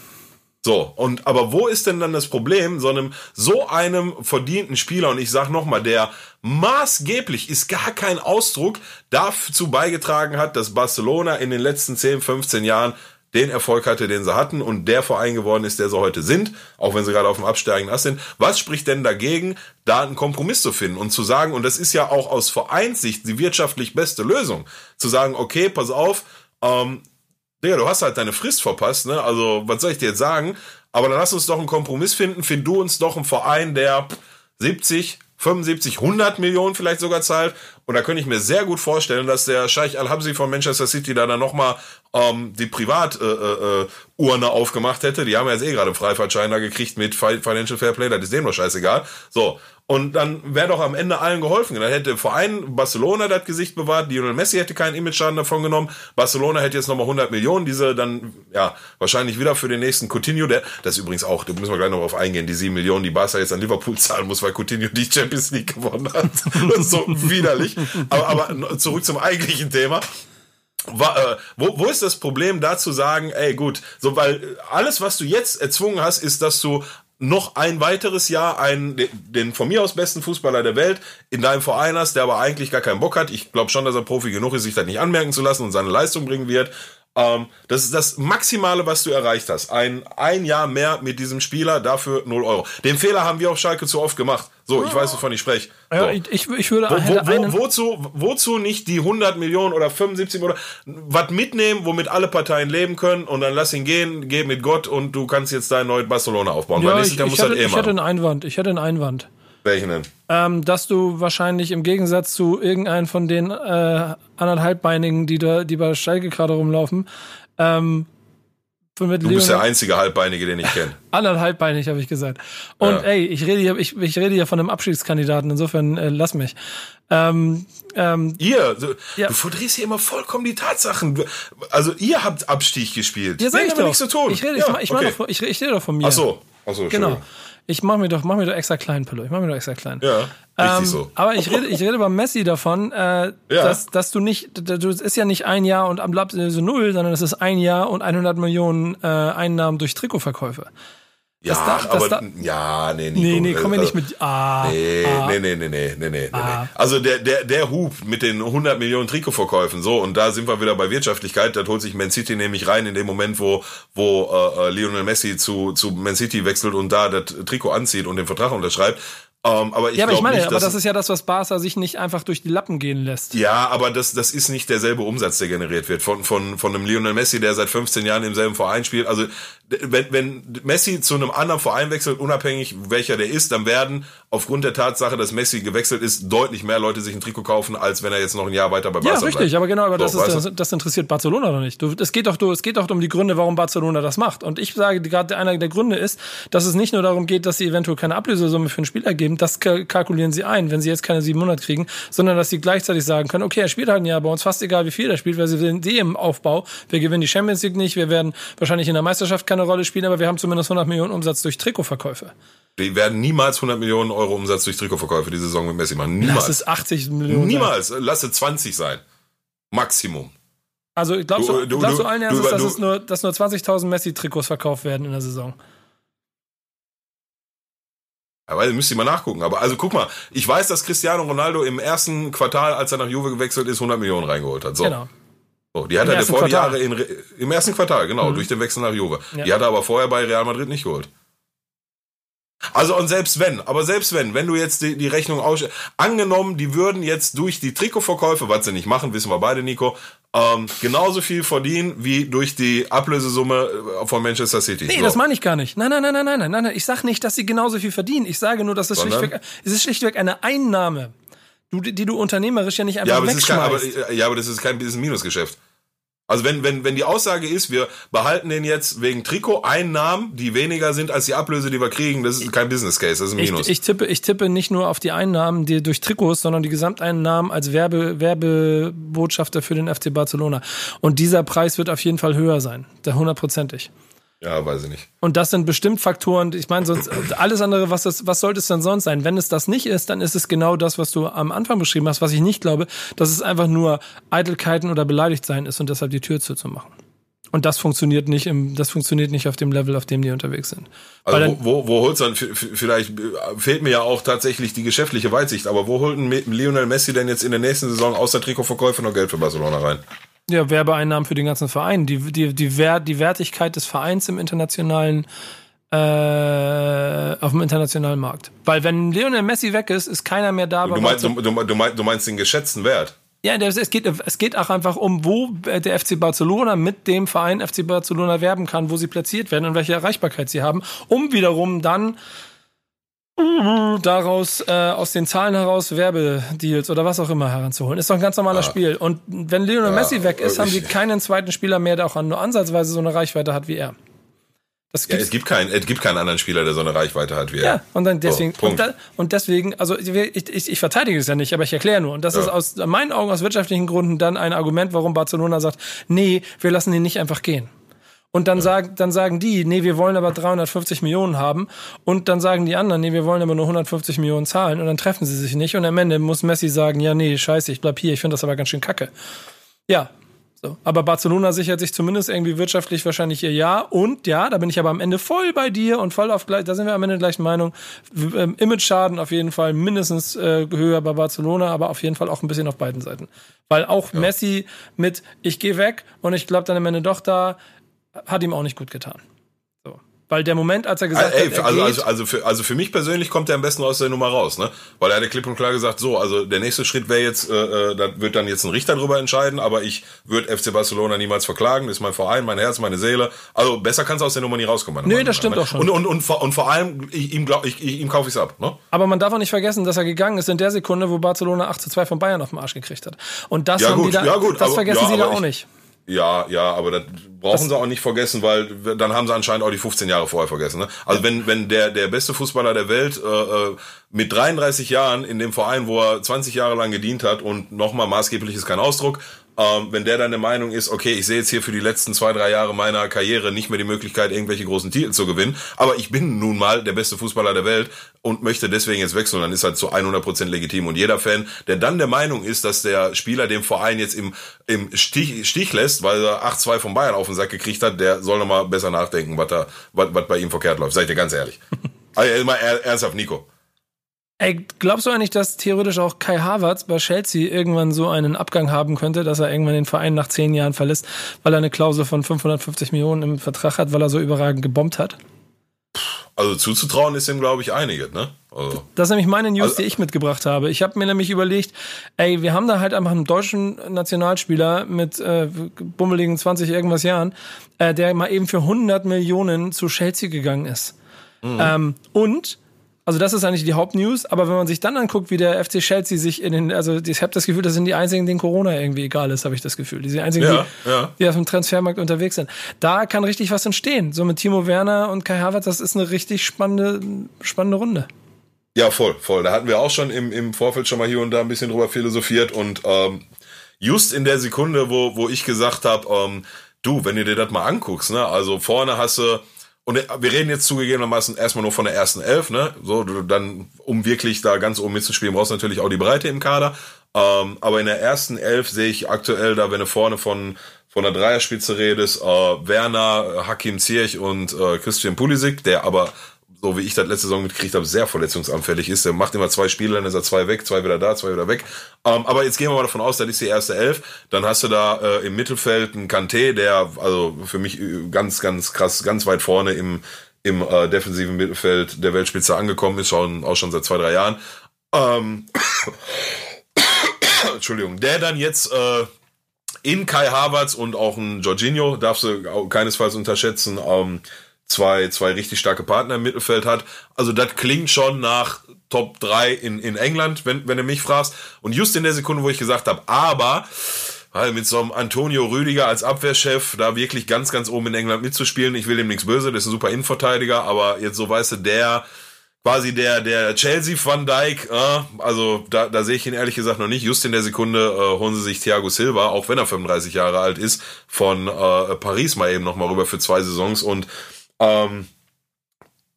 So, und aber wo ist denn dann das Problem, so einem so einem verdienten Spieler, und ich sag nochmal, der maßgeblich ist gar kein Ausdruck dazu beigetragen hat, dass Barcelona in den letzten 10, 15 Jahren den Erfolg hatte, den sie hatten und der Verein geworden ist, der sie heute sind, auch wenn sie gerade auf dem absteigenden Ast sind. Was spricht denn dagegen, da einen Kompromiss zu finden und zu sagen, und das ist ja auch aus Vereinssicht die wirtschaftlich beste Lösung, zu sagen, okay, pass auf, ähm, Digga, du hast halt deine Frist verpasst, ne? Also, was soll ich dir jetzt sagen? Aber dann lass uns doch einen Kompromiss finden. Find du uns doch einen Verein, der 70, 75, 100 Millionen vielleicht sogar zahlt. Und da könnte ich mir sehr gut vorstellen, dass der Scheich Al-Habsi von Manchester City da dann nochmal ähm, die Privat-Urne äh, äh, aufgemacht hätte. Die haben ja jetzt eh gerade einen Freifahrtschein da gekriegt mit Financial Fair Play. Das ist dem doch scheißegal. So. Und dann wäre doch am Ende allen geholfen. Dann hätte Verein Barcelona das Gesicht bewahrt, Lionel Messi hätte keinen Image-Schaden davon genommen, Barcelona hätte jetzt nochmal 100 Millionen, diese dann, ja, wahrscheinlich wieder für den nächsten Coutinho, der, das ist übrigens auch, da müssen wir gleich noch drauf eingehen, die 7 Millionen, die Barca jetzt an Liverpool zahlen muss, weil Coutinho die Champions League gewonnen hat. <laughs> Das ist so widerlich. Aber, aber zurück zum eigentlichen Thema. Äh, wo, wo ist das Problem, da zu sagen, ey gut, so weil alles, was du jetzt erzwungen hast, ist, dass du noch ein weiteres Jahr einen, den von mir aus besten Fußballer der Welt in deinem Verein hast, der aber eigentlich gar keinen Bock hat. Ich glaube schon, dass er Profi genug ist, sich das nicht anmerken zu lassen und seine Leistung bringen wird. Ähm, das ist das Maximale, was du erreicht hast. Ein, ein Jahr mehr mit diesem Spieler, dafür 0 Euro. Den Fehler haben wir auf Schalke zu oft gemacht. So, ich weiß, wovon ich spreche. So. Ja, ich, ich würde wo, wo, wo, wozu, wozu nicht die 100 Millionen oder 75 oder was mitnehmen, womit alle Parteien leben können und dann lass ihn gehen, geh mit Gott und du kannst jetzt dein neues Barcelona aufbauen. Ja, Weil ich, ich, hatte, eh ich hatte einen Einwand. Ich hatte einen Einwand. Welchen denn? Ähm, dass du wahrscheinlich im Gegensatz zu irgendeinem von den äh, anderthalbbeinigen, die da, die bei Schalke gerade rumlaufen, ähm, du bist Leon der einzige Halbbeinige, den ich kenne. <laughs> Anderthalbbeinig, habe ich gesagt. Und ja. ey, ich rede hier, ich, ich rede hier von einem Abstiegskandidaten, insofern äh, lass mich. Ähm, ähm, ihr, du, ja. du verdrehst hier immer vollkommen die Tatsachen. Also ihr habt Abstieg gespielt. Ja, sag ich doch. nichts zu tun. Ich rede, ja, ich, ich, okay. doch, ich, ich rede doch von mir. Ach so. Ach so, genau. Ich mach mir doch, mach mir doch extra klein, Pillow. Ich mach mir doch extra klein. Ja, richtig ähm, so. Aber ich rede, ich rede bei Messi davon, äh, ja. dass, dass du nicht, du, es ist ja nicht ein Jahr und am Blatt so null, sondern es ist ein Jahr und 100 Millionen äh, Einnahmen durch Trikotverkäufe. Ja, da, aber da, ja, nee, Nico, nee, nee, komm mir nicht mit ah, nee, ah, nee, nee, nee, nee, nee, nee, ah. nee. Also der der der Hub mit den 100 Millionen Trikotverkäufen, so und da sind wir wieder bei Wirtschaftlichkeit, da holt sich Man City nämlich rein in dem Moment, wo wo äh, äh Lionel Messi zu zu Man City wechselt und da das Trikot anzieht und den Vertrag unterschreibt. Um, ähm, aber ich ja, aber ich meine, nicht, aber das ist ja das, was Barca sich nicht einfach durch die Lappen gehen lässt. Ja, aber das, das ist nicht derselbe Umsatz, der generiert wird von, von, von einem Lionel Messi, der seit 15 Jahren im selben Verein spielt. Also wenn, wenn Messi zu einem anderen Verein wechselt, unabhängig welcher der ist, dann werden aufgrund der Tatsache, dass Messi gewechselt ist, deutlich mehr Leute sich ein Trikot kaufen, als wenn er jetzt noch ein Jahr weiter bei Barca Ja, richtig, bleibt. aber genau, aber das, ist, das, das, interessiert Barcelona doch nicht. Du, es geht doch, du, es geht doch um die Gründe, warum Barcelona das macht. Und ich sage gerade, einer der Gründe ist, dass es nicht nur darum geht, dass sie eventuell keine Ablösesumme für einen Spieler geben, das kalkulieren sie ein, wenn sie jetzt keine 700 kriegen, sondern dass sie gleichzeitig sagen können, okay, er spielt halt ein Jahr bei uns, fast egal wie viel er spielt, weil sie sind eh im Aufbau. Wir gewinnen die Champions League nicht, wir werden wahrscheinlich in der Meisterschaft keine Rolle spielen, aber wir haben zumindest 100 Millionen Umsatz durch Trikotverkäufe. Die werden niemals 100 Millionen Euro Umsatz durch Trikotverkäufe die Saison mit Messi machen. Niemals. Lass es 80 Millionen. Niemals. Sein. Lass es 20 sein. Maximum. Also du, du, glaubst du, du allen Ernstes, dass, es nur, dass nur 20.000 Messi-Trikots verkauft werden in der Saison? Aber müsst ihr mal nachgucken. Aber also guck mal, ich weiß, dass Cristiano Ronaldo im ersten Quartal, als er nach Juve gewechselt ist, 100 Millionen reingeholt hat. So. Genau. So, die hat er vor Jahre in, im ersten Quartal, genau, mhm. durch den Wechsel nach Juve. Ja. Die hat er aber vorher bei Real Madrid nicht geholt. Also und selbst wenn, aber selbst wenn, wenn du jetzt die, die Rechnung aus, angenommen, die würden jetzt durch die Trikotverkäufe, was sie nicht machen, wissen wir beide, Nico, ähm, genauso viel verdienen wie durch die Ablösesumme äh, von Manchester City. Nee, so. das meine ich gar nicht. Nein, nein, nein, nein, nein, nein, nein. Ich sage nicht, dass sie genauso viel verdienen. Ich sage nur, dass es schlichtweg, es ist schlichtweg eine Einnahme, die du unternehmerisch ja nicht einfach ja, aber wegschmeißt. Kein, aber, ja, aber das ist kein Minusgeschäft. Also wenn, wenn, wenn die Aussage ist, wir behalten den jetzt wegen Trikot-Einnahmen, die weniger sind als die Ablöse, die wir kriegen, das ist kein Business Case, das ist ein Minus. Ich, ich, tippe, ich tippe nicht nur auf die Einnahmen die durch Trikots, sondern die Gesamteinnahmen als Werbe, Werbebotschafter für den FC Barcelona. Und dieser Preis wird auf jeden Fall höher sein, der hundertprozentig. Ja, weiß ich nicht. Und das sind bestimmt Faktoren, ich meine, sonst alles andere, was das, was sollte es denn sonst sein? Wenn es das nicht ist, dann ist es genau das, was du am Anfang beschrieben hast, was ich nicht glaube, dass es einfach nur Eitelkeiten oder beleidigt sein ist und deshalb die Tür zuzumachen. Und das funktioniert nicht im, das funktioniert nicht auf dem Level, auf dem die unterwegs sind. Also dann, wo, wo, wo holt's dann, vielleicht äh, fehlt mir ja auch tatsächlich die geschäftliche Weitsicht, aber wo holt ein Lionel Messi denn jetzt in der nächsten Saison außer Trikotverkäufe noch Geld für Barcelona rein? Ja, Werbeeinnahmen für den ganzen Verein. Die, die, die, Wert, die Wertigkeit des Vereins im internationalen, äh, auf dem internationalen Markt. Weil wenn Lionel Messi weg ist, ist keiner mehr da. Du meinst, du, du, meinst, du meinst den geschätzten Wert? Ja, es geht, es geht auch einfach um, wo der FC Barcelona mit dem Verein FC Barcelona werben kann, wo sie platziert werden und welche Erreichbarkeit sie haben, um wiederum dann daraus äh, aus den Zahlen heraus Werbedeals oder was auch immer heranzuholen. Ist doch ein ganz normaler ah. Spiel. Und wenn Lionel ja, Messi weg ist, haben sie keinen zweiten Spieler mehr, der auch nur ansatzweise so eine Reichweite hat wie er. Das ja, es gibt keinen, es gibt keinen anderen Spieler, der so eine Reichweite hat wie er. Ja, und dann deswegen, oh, und, da, und, deswegen, also ich, ich, ich verteidige es ja nicht, aber ich erkläre nur. Und das ja. ist aus meinen Augen aus wirtschaftlichen Gründen dann ein Argument, warum Barcelona sagt, nee, wir lassen ihn nicht einfach gehen. Und dann, ja. sagen, dann sagen die, nee, wir wollen aber 350 Millionen haben. Und dann sagen die anderen, nee, wir wollen aber nur 150 Millionen zahlen. Und dann treffen sie sich nicht. Und am Ende muss Messi sagen, ja, nee, scheiße, ich bleib hier, ich finde das aber ganz schön kacke. Ja, so. Aber Barcelona sichert sich zumindest irgendwie wirtschaftlich wahrscheinlich ihr Ja. Und ja, da bin ich aber am Ende voll bei dir und voll auf gleich, da sind wir am Ende gleichen Meinung. Ähm, Image-Schaden auf jeden Fall mindestens äh, höher bei Barcelona, aber auf jeden Fall auch ein bisschen auf beiden Seiten. Weil auch ja. Messi mit ich gehe weg und ich glaube dann am Ende doch da, hat ihm auch nicht gut getan. Weil der Moment, als er gesagt Ey, hat, er also, also, also, für, also für mich persönlich kommt er am besten aus der Nummer raus, ne? Weil er hat klipp und klar gesagt, so, also der nächste Schritt wäre jetzt, äh, äh, da wird dann jetzt ein Richter drüber entscheiden, aber ich würde FC Barcelona niemals verklagen, ist mein Verein, mein Herz, meine Seele. Also besser kannst du aus der Nummer nie rauskommen. Nee, das stimmt ne? auch schon. Und, und, und, und, vor allem, ich, ihm, glaub, ich, ich, ihm kaufe ich es ab, ne? Aber man darf auch nicht vergessen, dass er gegangen ist in der Sekunde, wo Barcelona 8 zu 2 von Bayern auf den Arsch gekriegt hat. Und das ja, haben gut, die da, ja, gut, das aber, vergessen ja, sie da auch nicht. Ja, ja, aber das brauchen das sie auch nicht vergessen, weil dann haben sie anscheinend auch die 15 Jahre vorher vergessen. Ne? Also wenn, wenn der, der beste Fußballer der Welt äh, äh mit 33 Jahren in dem Verein, wo er 20 Jahre lang gedient hat und nochmal maßgeblich ist kein Ausdruck, ähm, wenn der dann der Meinung ist, okay, ich sehe jetzt hier für die letzten zwei, drei Jahre meiner Karriere nicht mehr die Möglichkeit, irgendwelche großen Titel zu gewinnen, aber ich bin nun mal der beste Fußballer der Welt und möchte deswegen jetzt wechseln, dann ist halt zu 100% legitim. Und jeder Fan, der dann der Meinung ist, dass der Spieler dem Verein jetzt im, im Stich, Stich lässt, weil er 8-2 von Bayern auf den Sack gekriegt hat, der soll nochmal besser nachdenken, was, da, was, was bei ihm verkehrt läuft. Sag ich dir ganz ehrlich. <laughs> also, mal ernsthaft, Nico. Ey, glaubst du eigentlich, dass theoretisch auch Kai Havertz bei Chelsea irgendwann so einen Abgang haben könnte, dass er irgendwann den Verein nach zehn Jahren verlässt, weil er eine Klausel von 550 Millionen im Vertrag hat, weil er so überragend gebombt hat? Also zuzutrauen ist ihm, glaube ich, einiges, ne? Also. Das ist nämlich meine News, also, die ich mitgebracht habe. Ich habe mir nämlich überlegt, ey, wir haben da halt einfach einen deutschen Nationalspieler mit äh, bummeligen 20 irgendwas Jahren, äh, der mal eben für 100 Millionen zu Chelsea gegangen ist. Mhm. Ähm, und also das ist eigentlich die Hauptnews, aber wenn man sich dann anguckt, wie der FC Chelsea sich in den, also ich habe das Gefühl, das sind die einzigen, denen Corona irgendwie egal ist, habe ich das Gefühl. Die einzigen, ja, die, ja. die auf dem Transfermarkt unterwegs sind. Da kann richtig was entstehen. So mit Timo Werner und Kai Havertz, das ist eine richtig spannende, spannende Runde. Ja, voll, voll. Da hatten wir auch schon im, im Vorfeld schon mal hier und da ein bisschen drüber philosophiert und ähm, just in der Sekunde, wo, wo ich gesagt habe, ähm, du, wenn du dir das mal anguckst, ne, also vorne hast du und wir reden jetzt zugegebenermaßen erstmal nur von der ersten Elf, ne? So, dann, um wirklich da ganz oben mitzuspielen, brauchst du natürlich auch die Breite im Kader. Ähm, aber in der ersten Elf sehe ich aktuell da, wenn du vorne von, von der Dreierspitze redest, äh, Werner, Hakim Zierch und äh, Christian Pulisic, der aber so wie ich das letzte Saison mitgekriegt habe, sehr verletzungsanfällig ist. Der macht immer zwei Spiele, dann ist er zwei weg, zwei wieder da, zwei wieder weg. Ähm, aber jetzt gehen wir mal davon aus, das ist die erste Elf. Dann hast du da äh, im Mittelfeld einen Kanté, der also für mich äh, ganz, ganz krass, ganz weit vorne im, im äh, defensiven Mittelfeld der Weltspitze angekommen ist, schon, auch schon seit zwei, drei Jahren. Ähm, <coughs> Entschuldigung, der dann jetzt äh, in Kai Havertz und auch ein Jorginho, darfst du keinesfalls unterschätzen, ähm, zwei, zwei richtig starke Partner im Mittelfeld hat. Also das klingt schon nach Top 3 in, in England, wenn, wenn du mich fragst. Und just in der Sekunde, wo ich gesagt habe, aber weil mit so einem Antonio Rüdiger als Abwehrchef da wirklich ganz, ganz oben in England mitzuspielen, ich will dem nichts böse, der ist ein super Innenverteidiger, aber jetzt so weißt du, der quasi der der Chelsea Van Dijk, äh, also da, da sehe ich ihn ehrlich gesagt noch nicht. Just in der Sekunde äh, holen sie sich Thiago Silva, auch wenn er 35 Jahre alt ist, von äh, Paris mal eben noch mal rüber für zwei Saisons und ähm,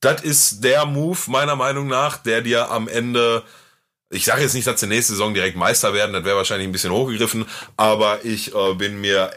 das ist der Move, meiner Meinung nach, der dir am Ende, ich sage jetzt nicht, dass sie nächste Saison direkt Meister werden, das wäre wahrscheinlich ein bisschen hochgegriffen, aber ich äh, bin mir,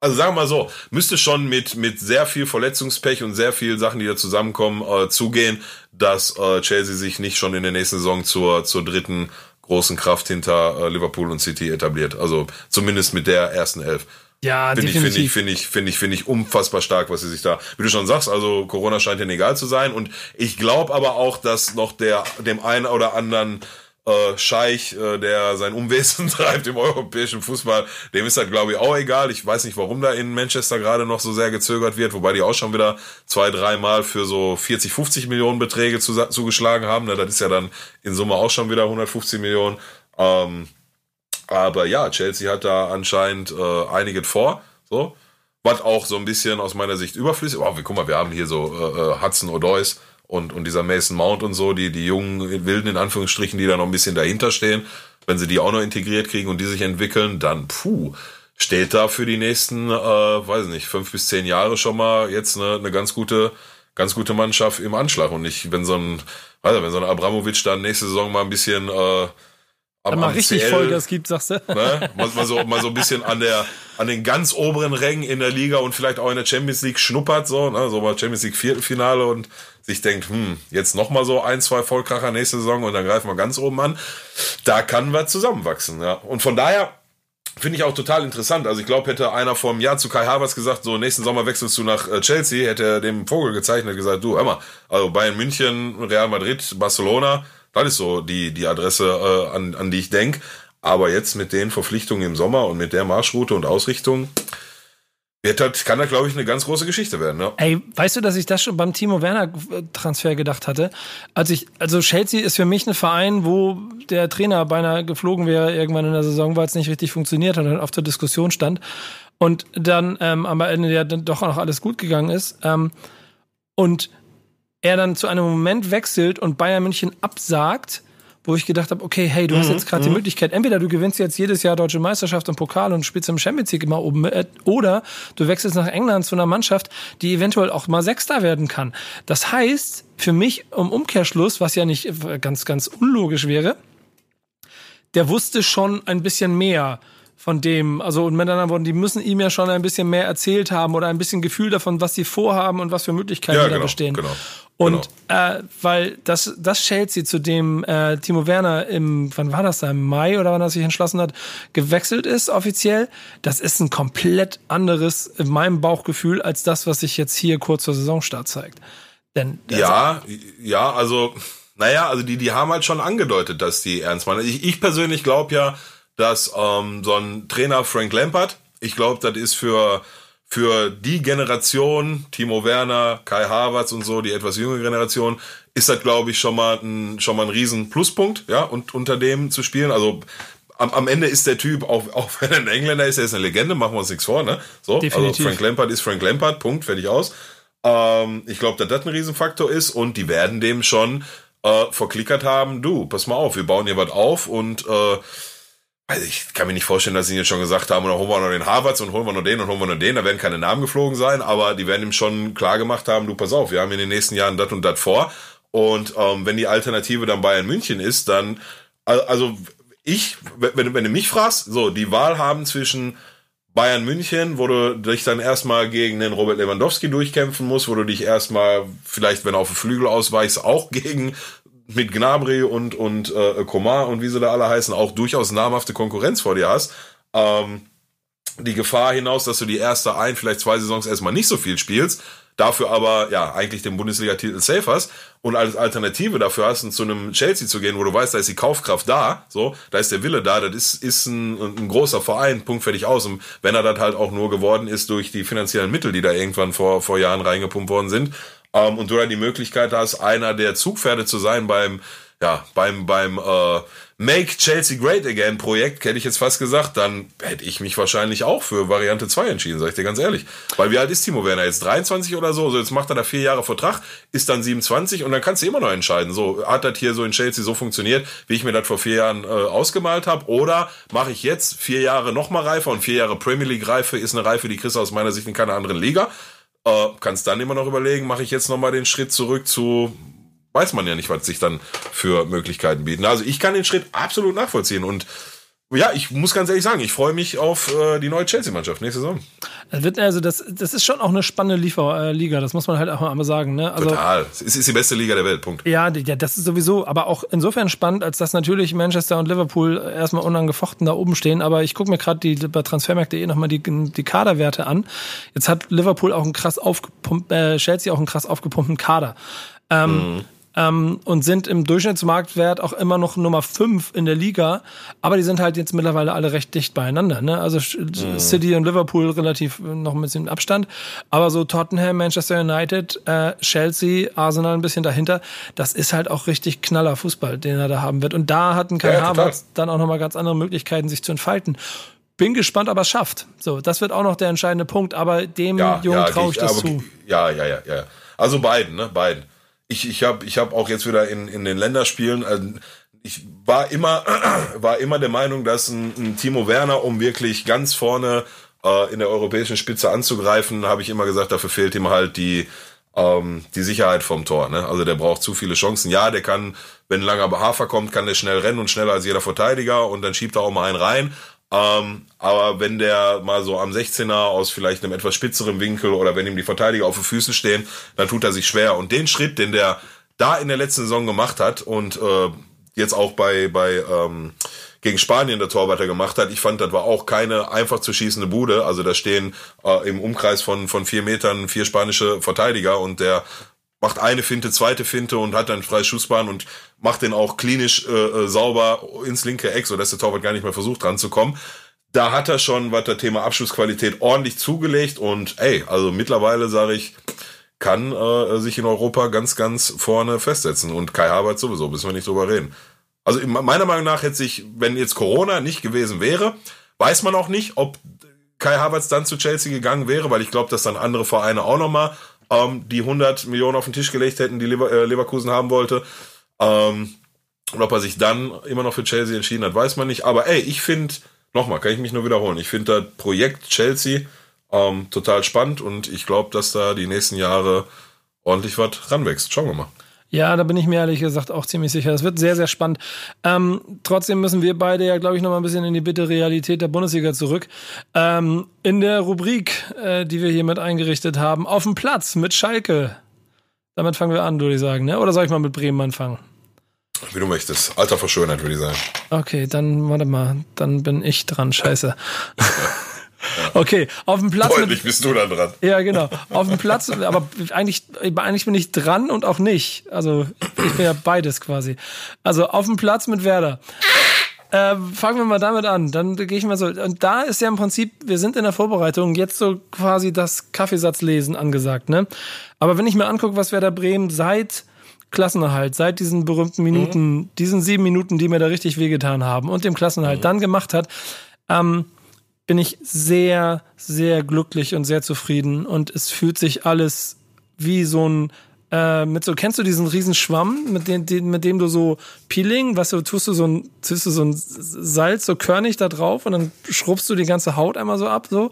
also sagen wir mal so, müsste schon mit, mit sehr viel Verletzungspech und sehr viel Sachen, die da zusammenkommen, äh, zugehen, dass äh, Chelsea sich nicht schon in der nächsten Saison zur, zur dritten großen Kraft hinter äh, Liverpool und City etabliert. Also zumindest mit der ersten Elf. Ja, finde ich, finde ich, finde ich, finde ich, finde ich unfassbar stark, was sie sich da, wie du schon sagst, also Corona scheint ihnen egal zu sein und ich glaube aber auch, dass noch der, dem einen oder anderen äh, Scheich, äh, der sein Umwesen <laughs> treibt im europäischen Fußball, dem ist das glaube ich auch egal. Ich weiß nicht, warum da in Manchester gerade noch so sehr gezögert wird, wobei die auch schon wieder zwei, dreimal für so 40, 50 Millionen Beträge zu, zugeschlagen haben. Ne, das ist ja dann in Summe auch schon wieder 150 Millionen. Ähm, aber ja, Chelsea hat da anscheinend äh, einiges vor. So. was auch so ein bisschen aus meiner Sicht überflüssig. Oh, guck mal, wir haben hier so äh, äh Hudson O'Doys und, und dieser Mason Mount und so, die, die jungen Wilden in Anführungsstrichen, die da noch ein bisschen dahinter stehen. Wenn sie die auch noch integriert kriegen und die sich entwickeln, dann puh, steht da für die nächsten, äh, weiß nicht, fünf bis zehn Jahre schon mal jetzt eine, eine ganz gute, ganz gute Mannschaft im Anschlag. Und nicht, wenn so ein, weiß nicht, wenn so ein Abramovic dann nächste Saison mal ein bisschen äh, am, mal richtig CL, Vollgas gibt, sagst du. Ne? Mal, mal, so, mal so ein bisschen an der, an den ganz oberen Rängen in der Liga und vielleicht auch in der Champions League schnuppert, so, ne? so mal Champions League Viertelfinale und sich denkt, hm, jetzt noch mal so ein, zwei Vollkracher nächste Saison und dann greifen wir ganz oben an. Da kann was zusammenwachsen, ja. Und von daher, Finde ich auch total interessant. Also ich glaube, hätte einer vor einem Jahr zu Kai Havertz gesagt, so nächsten Sommer wechselst du nach äh, Chelsea, hätte er dem Vogel gezeichnet und gesagt, du, hör mal, also Bayern München, Real Madrid, Barcelona, das ist so die, die Adresse, äh, an, an die ich denk. Aber jetzt mit den Verpflichtungen im Sommer und mit der Marschroute und Ausrichtung, wird das, kann das, glaube ich, eine ganz große Geschichte werden. Ne? Ey, weißt du, dass ich das schon beim Timo Werner Transfer gedacht hatte? Als ich, also Chelsea ist für mich ein Verein, wo der Trainer beinahe geflogen wäre irgendwann in der Saison, weil es nicht richtig funktioniert hat und auf der Diskussion stand. Und dann ähm, am Ende ja dann doch noch alles gut gegangen ist. Ähm, und er dann zu einem Moment wechselt und Bayern München absagt, wo ich gedacht habe, okay, hey, du mhm, hast jetzt gerade die mhm. Möglichkeit, entweder du gewinnst jetzt jedes Jahr deutsche Meisterschaft und Pokal und spielst im Champions League immer oben, mit, oder du wechselst nach England zu einer Mannschaft, die eventuell auch mal Sechster werden kann. Das heißt, für mich um Umkehrschluss, was ja nicht ganz, ganz unlogisch wäre, der wusste schon ein bisschen mehr von dem, also und mit anderen Worten, die müssen ihm ja schon ein bisschen mehr erzählt haben oder ein bisschen Gefühl davon, was sie vorhaben und was für Möglichkeiten ja, genau, da bestehen. Genau. Und genau. äh, weil das, das Chelsea, zu dem äh, Timo Werner im, wann war das da, im Mai oder wann er sich entschlossen hat, gewechselt ist offiziell, das ist ein komplett anderes in meinem Bauchgefühl als das, was sich jetzt hier kurz vor Saisonstart zeigt. Denn ja, ja, also naja, also die, die haben halt schon angedeutet, dass die ernst meinen. Ich, ich persönlich glaube ja, dass ähm, so ein Trainer Frank Lampard, ich glaube, das ist für für die Generation, Timo Werner, Kai Havertz und so, die etwas jüngere Generation, ist das, glaube ich, schon mal ein, schon mal ein riesen Pluspunkt, ja, und unter dem zu spielen. Also am, am Ende ist der Typ, auch, auch wenn er ein Engländer ist, er ist eine Legende, machen wir uns nichts vor, ne? So, also Definitiv. also Frank Lampard ist Frank Lampard, Punkt, fertig aus. Ähm, ich glaube, dass das ein Riesenfaktor ist und die werden dem schon äh, verklickert haben, du, pass mal auf, wir bauen hier was auf und äh, also ich kann mir nicht vorstellen, dass sie jetzt schon gesagt haben, oder holen wir noch den Harvards und holen wir noch den und holen wir noch den, da werden keine Namen geflogen sein, aber die werden ihm schon klar gemacht haben, du pass auf, wir haben in den nächsten Jahren das und das vor. Und ähm, wenn die Alternative dann Bayern München ist, dann, also ich, wenn, wenn du mich fragst, so, die Wahl haben zwischen Bayern München, wo du dich dann erstmal gegen den Robert Lewandowski durchkämpfen musst, wo du dich erstmal, vielleicht wenn du auf den Flügel ausweichst, auch gegen mit Gnabry und, und äh, Komar und wie sie da alle heißen, auch durchaus namhafte Konkurrenz vor dir hast. Ähm, die Gefahr hinaus, dass du die erste ein, vielleicht zwei Saisons erstmal nicht so viel spielst, dafür aber ja eigentlich den Bundesliga-Titel safe hast und als Alternative dafür hast, zu einem Chelsea zu gehen, wo du weißt, da ist die Kaufkraft da, so, da ist der Wille da, das ist, ist ein, ein großer Verein, Punkt fertig aus. Und wenn er das halt auch nur geworden ist durch die finanziellen Mittel, die da irgendwann vor, vor Jahren reingepumpt worden sind, ähm, und du dann die Möglichkeit hast, einer der Zugpferde zu sein beim, ja, beim, beim äh, Make Chelsea Great Again Projekt, hätte ich jetzt fast gesagt, dann hätte ich mich wahrscheinlich auch für Variante 2 entschieden, sag ich dir ganz ehrlich. Weil wie alt ist Timo Werner jetzt? 23 oder so? So, jetzt macht er da vier Jahre Vertrag, ist dann 27 und dann kannst du immer noch entscheiden. So, hat das hier so in Chelsea so funktioniert, wie ich mir das vor vier Jahren äh, ausgemalt habe? Oder mache ich jetzt vier Jahre nochmal reifer und vier Jahre Premier League Reife ist eine Reife, die kriegst du aus meiner Sicht in keiner anderen Liga. Äh, kannst dann immer noch überlegen, mache ich jetzt nochmal den Schritt zurück zu, weiß man ja nicht, was sich dann für Möglichkeiten bieten. Also ich kann den Schritt absolut nachvollziehen und ja, ich muss ganz ehrlich sagen, ich freue mich auf äh, die neue Chelsea-Mannschaft nächste Saison. Also das, das ist schon auch eine spannende Liefer äh, Liga, das muss man halt auch mal sagen. Ne? Also, Total. Es ist die beste Liga der Welt, Punkt. Ja, ja, das ist sowieso, aber auch insofern spannend, als dass natürlich Manchester und Liverpool erstmal unangefochten da oben stehen. Aber ich gucke mir gerade die bei Transfermarkt.de nochmal die, die Kaderwerte an. Jetzt hat Liverpool auch einen krass aufgepumpt, äh, Chelsea auch einen krass aufgepumpten Kader. Ähm, mhm ähm, und sind im Durchschnittsmarktwert auch immer noch Nummer 5 in der Liga, aber die sind halt jetzt mittlerweile alle recht dicht beieinander. Ne? Also mhm. City und Liverpool relativ noch ein bisschen Abstand, aber so Tottenham, Manchester United, äh, Chelsea, Arsenal ein bisschen dahinter, das ist halt auch richtig knaller Fußball, den er da haben wird. Und da hatten Kai ja, Havertz dann auch nochmal ganz andere Möglichkeiten, sich zu entfalten. bin gespannt, ob er es schafft. So, das wird auch noch der entscheidende Punkt, aber dem ja, Jungen ja, traue ich das zu. Ja, ja, ja, ja. Also beiden, ne? Beiden. Ich, ich habe ich hab auch jetzt wieder in, in den Länderspielen, äh, ich war immer, <clears throat> war immer der Meinung, dass ein, ein Timo Werner, um wirklich ganz vorne äh, in der europäischen Spitze anzugreifen, habe ich immer gesagt, dafür fehlt ihm halt die, ähm, die Sicherheit vom Tor. Ne? Also der braucht zu viele Chancen. Ja, der kann, wenn ein langer Hafer kommt, kann der schnell rennen und schneller als jeder Verteidiger und dann schiebt er auch mal einen rein. Ähm, aber wenn der mal so am 16er aus vielleicht einem etwas spitzeren Winkel oder wenn ihm die Verteidiger auf den Füßen stehen, dann tut er sich schwer. Und den Schritt, den der da in der letzten Saison gemacht hat und äh, jetzt auch bei, bei ähm, gegen Spanien der Torwärter gemacht hat. Ich fand, das war auch keine einfach zu schießende Bude. Also da stehen äh, im Umkreis von, von vier Metern vier spanische Verteidiger und der macht eine Finte, zweite Finte und hat dann freie Schussbahn und macht den auch klinisch äh, äh, sauber ins linke Eck, sodass der Torwart gar nicht mehr versucht ranzukommen. Da hat er schon, was das Thema Abschlussqualität ordentlich zugelegt und ey, also mittlerweile sage ich, kann äh, sich in Europa ganz, ganz vorne festsetzen. Und Kai Havertz sowieso, müssen wir nicht drüber reden. Also meiner Meinung nach hätte sich, wenn jetzt Corona nicht gewesen wäre, weiß man auch nicht, ob Kai Havertz dann zu Chelsea gegangen wäre, weil ich glaube, dass dann andere Vereine auch nochmal ähm, die 100 Millionen auf den Tisch gelegt hätten, die Lever äh, Leverkusen haben wollte. Ähm, und ob er sich dann immer noch für Chelsea entschieden hat, weiß man nicht. Aber ey, ich finde, nochmal, kann ich mich nur wiederholen, ich finde das Projekt Chelsea ähm, total spannend und ich glaube, dass da die nächsten Jahre ordentlich was ranwächst. Schauen wir mal. Ja, da bin ich mir ehrlich gesagt auch ziemlich sicher. Das wird sehr, sehr spannend. Ähm, trotzdem müssen wir beide ja, glaube ich, noch mal ein bisschen in die bitte Realität der Bundesliga zurück. Ähm, in der Rubrik, äh, die wir hier mit eingerichtet haben, auf dem Platz mit Schalke. Damit fangen wir an, würde ich sagen. Ne? Oder soll ich mal mit Bremen anfangen? Wie du möchtest. Alter verschönert, würde ich sagen. Okay, dann warte mal. Dann bin ich dran. Scheiße. <laughs> Okay, auf dem Platz. Deutlich bist du dann dran. Ja, genau. Auf dem Platz, aber eigentlich, eigentlich bin ich dran und auch nicht. Also ich bin ja beides quasi. Also auf dem Platz mit Werder. Äh, fangen wir mal damit an. Dann gehe ich mal so. Und da ist ja im Prinzip, wir sind in der Vorbereitung, jetzt so quasi das Kaffeesatzlesen angesagt, ne? Aber wenn ich mir angucke, was Werder Bremen seit Klassenerhalt, seit diesen berühmten Minuten, mhm. diesen sieben Minuten, die mir da richtig wehgetan haben und dem Klassenerhalt mhm. dann gemacht hat, ähm, bin ich sehr, sehr glücklich und sehr zufrieden. Und es fühlt sich alles wie so ein äh, mit so, kennst du diesen riesen Schwamm, mit dem, den, mit dem du so Peeling, was du tust du so ein, tust du so ein Salz so körnig da drauf und dann schrubbst du die ganze Haut einmal so ab, so,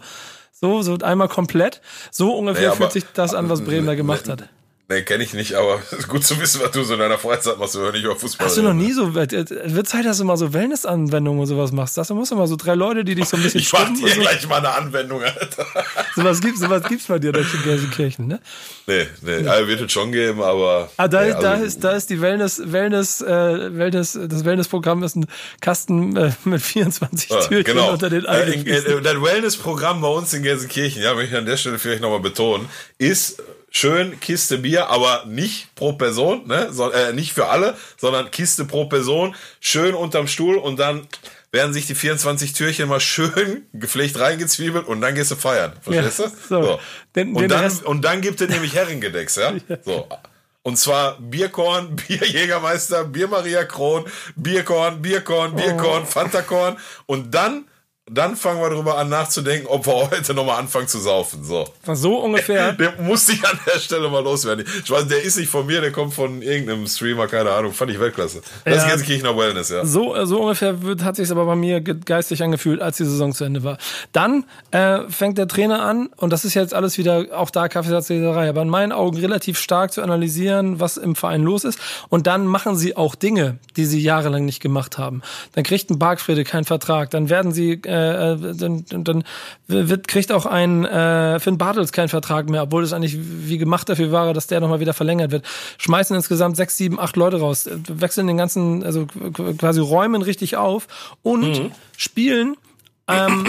so, so einmal komplett. So ungefähr ja, fühlt sich das an, was Bremen da gemacht hat. Nee, kenne ich nicht, aber <laughs> gut zu wissen, was du so in deiner Freizeit machst, wenn du nicht über Fußball Hast du noch nie so, wird Zeit, dass du mal so Wellness-Anwendungen und sowas machst. Das musst du mal so drei Leute, die dich so ein bisschen Ich mach dir so. gleich mal eine Anwendung, Alter. <laughs> Sowas gibt's, sowas gibt's bei dir da in Gelsenkirchen, ne? Nee, nee, nee. Also wird es schon geben, aber. Ah, da, nee, also, da ist, da ist die Wellness, Wellness, äh, Wellness, das Wellness-Programm ist ein Kasten äh, mit 24 ah, Türchen genau. unter den in, äh, Das Wellness-Programm bei uns in Gelsenkirchen, ja, möchte ich an der Stelle vielleicht nochmal betonen, ist schön Kiste Bier, aber nicht pro Person, ne? So, äh, nicht für alle, sondern Kiste pro Person, schön unterm Stuhl und dann werden sich die 24 Türchen mal schön <laughs> gepflegt reingezwiebelt und dann gehst du feiern. Verstehst ja, du? So. so. Den, und, den dann, und dann gibt es nämlich Herringedecks, <laughs> ja? So. Und zwar Bierkorn, <laughs> Bierjägermeister, Bier Maria Kron, Bierkorn, Bierkorn, Bierkorn, oh. Fantakorn und dann dann fangen wir darüber an nachzudenken, ob wir <laughs> heute nochmal anfangen zu saufen. So. So ungefähr. <laughs> Der musste ich an der Stelle mal loswerden. Ich weiß, der ist nicht von mir, der kommt von irgendeinem Streamer, keine Ahnung. Fand ich Weltklasse. Das ja, ist Kirchner Wellness, ja. So, so ungefähr wird, hat sich aber bei mir geistig angefühlt, als die Saison zu Ende war. Dann äh, fängt der Trainer an, und das ist jetzt alles wieder auch da Kaffeesatzleserei, aber in meinen Augen relativ stark zu analysieren, was im Verein los ist. Und dann machen sie auch Dinge, die sie jahrelang nicht gemacht haben. Dann kriegt ein Bargfrede keinen Vertrag. Dann werden sie äh, äh, dann, dann wird, kriegt auch ein äh, Finn Bartels keinen Vertrag mehr, obwohl es eigentlich wie gemacht dafür war, dass der nochmal wieder verlängert wird. Schmeißen insgesamt sechs, sieben, acht Leute raus, wechseln den ganzen, also quasi räumen richtig auf und mhm. spielen ähm,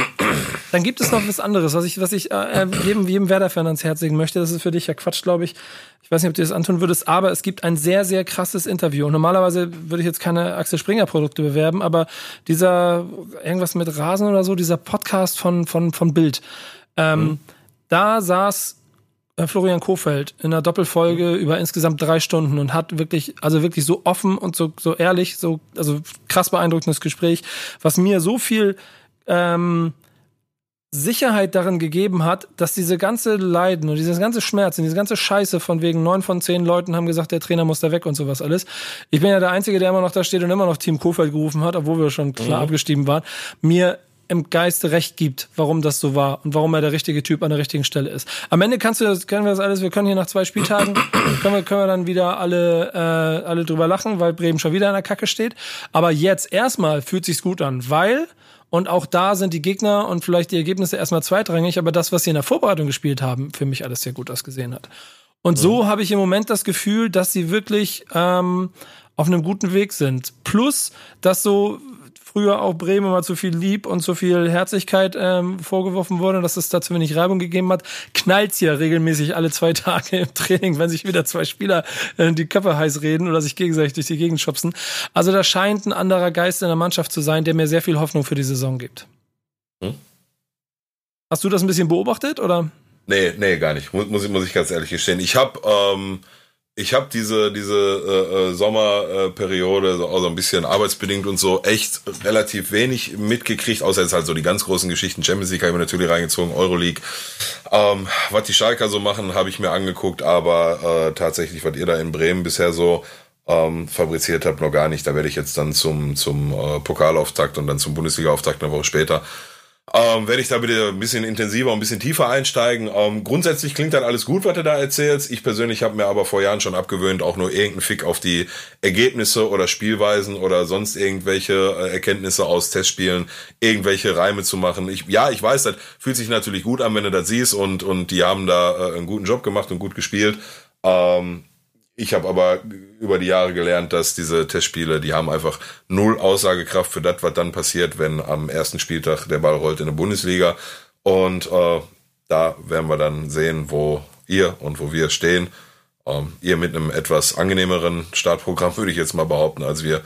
dann gibt es noch was anderes, was ich, was ich äh, jedem, jedem Werder-Fan ans Herz legen möchte. Das ist für dich ja Quatsch, glaube ich. Ich weiß nicht, ob du das antun würdest, aber es gibt ein sehr, sehr krasses Interview. Und normalerweise würde ich jetzt keine Axel Springer-Produkte bewerben, aber dieser irgendwas mit Rasen oder so, dieser Podcast von, von, von Bild, ähm, mhm. da saß äh, Florian Kofeld in einer Doppelfolge mhm. über insgesamt drei Stunden und hat wirklich, also wirklich so offen und so, so ehrlich, so, also krass beeindruckendes Gespräch, was mir so viel ähm, Sicherheit darin gegeben hat, dass diese ganze Leiden und dieses ganze Schmerz und diese ganze Scheiße von wegen neun von zehn Leuten haben gesagt, der Trainer muss da weg und sowas alles. Ich bin ja der Einzige, der immer noch da steht und immer noch Team Kofeld gerufen hat, obwohl wir schon klar mhm. abgestiegen waren. Mir im Geiste recht gibt, warum das so war und warum er der richtige Typ an der richtigen Stelle ist. Am Ende kannst du das, können wir das alles, wir können hier nach zwei Spieltagen, <clears throat> können wir, können wir dann wieder alle, äh, alle drüber lachen, weil Bremen schon wieder in der Kacke steht. Aber jetzt erstmal fühlt sich's gut an, weil und auch da sind die Gegner und vielleicht die Ergebnisse erstmal zweitrangig, aber das, was sie in der Vorbereitung gespielt haben, für mich alles sehr gut ausgesehen hat. Und so mhm. habe ich im Moment das Gefühl, dass sie wirklich ähm, auf einem guten Weg sind. Plus, dass so früher auch Bremen mal zu viel Lieb und zu viel Herzlichkeit ähm, vorgeworfen wurde, dass es da zu wenig Reibung gegeben hat, knallt's ja regelmäßig alle zwei Tage im Training, wenn sich wieder zwei Spieler äh, die Köpfe heiß reden oder sich gegenseitig durch die Gegend schubsen. Also da scheint ein anderer Geist in der Mannschaft zu sein, der mir sehr viel Hoffnung für die Saison gibt. Hm? Hast du das ein bisschen beobachtet oder? Nee, nee, gar nicht. Muss, muss, ich, muss ich ganz ehrlich gestehen. Ich habe ähm, ich habe diese diese äh, äh, Sommerperiode äh, also ein bisschen arbeitsbedingt und so echt relativ wenig mitgekriegt, außer jetzt halt so die ganz großen Geschichten. Champions League habe ich mir natürlich reingezogen, Euroleague. Ähm, was die Schalker so machen, habe ich mir angeguckt, aber äh, tatsächlich, was ihr da in Bremen bisher so ähm, fabriziert habt, noch gar nicht. Da werde ich jetzt dann zum zum äh, Pokalauftakt und dann zum Bundesliga-Auftakt eine Woche später ähm, werde ich da bitte ein bisschen intensiver, ein bisschen tiefer einsteigen. Ähm, grundsätzlich klingt dann alles gut, was du da erzählst. Ich persönlich habe mir aber vor Jahren schon abgewöhnt, auch nur irgendeinen Fick auf die Ergebnisse oder Spielweisen oder sonst irgendwelche äh, Erkenntnisse aus Testspielen, irgendwelche Reime zu machen. Ich, ja, ich weiß, das fühlt sich natürlich gut an, wenn du das siehst und, und die haben da äh, einen guten Job gemacht und gut gespielt. Ähm, ich habe aber über die Jahre gelernt, dass diese Testspiele, die haben einfach null Aussagekraft für das, was dann passiert, wenn am ersten Spieltag der Ball rollt in der Bundesliga. Und äh, da werden wir dann sehen, wo ihr und wo wir stehen. Ähm, ihr mit einem etwas angenehmeren Startprogramm, <laughs> würde ich jetzt mal behaupten, als wir.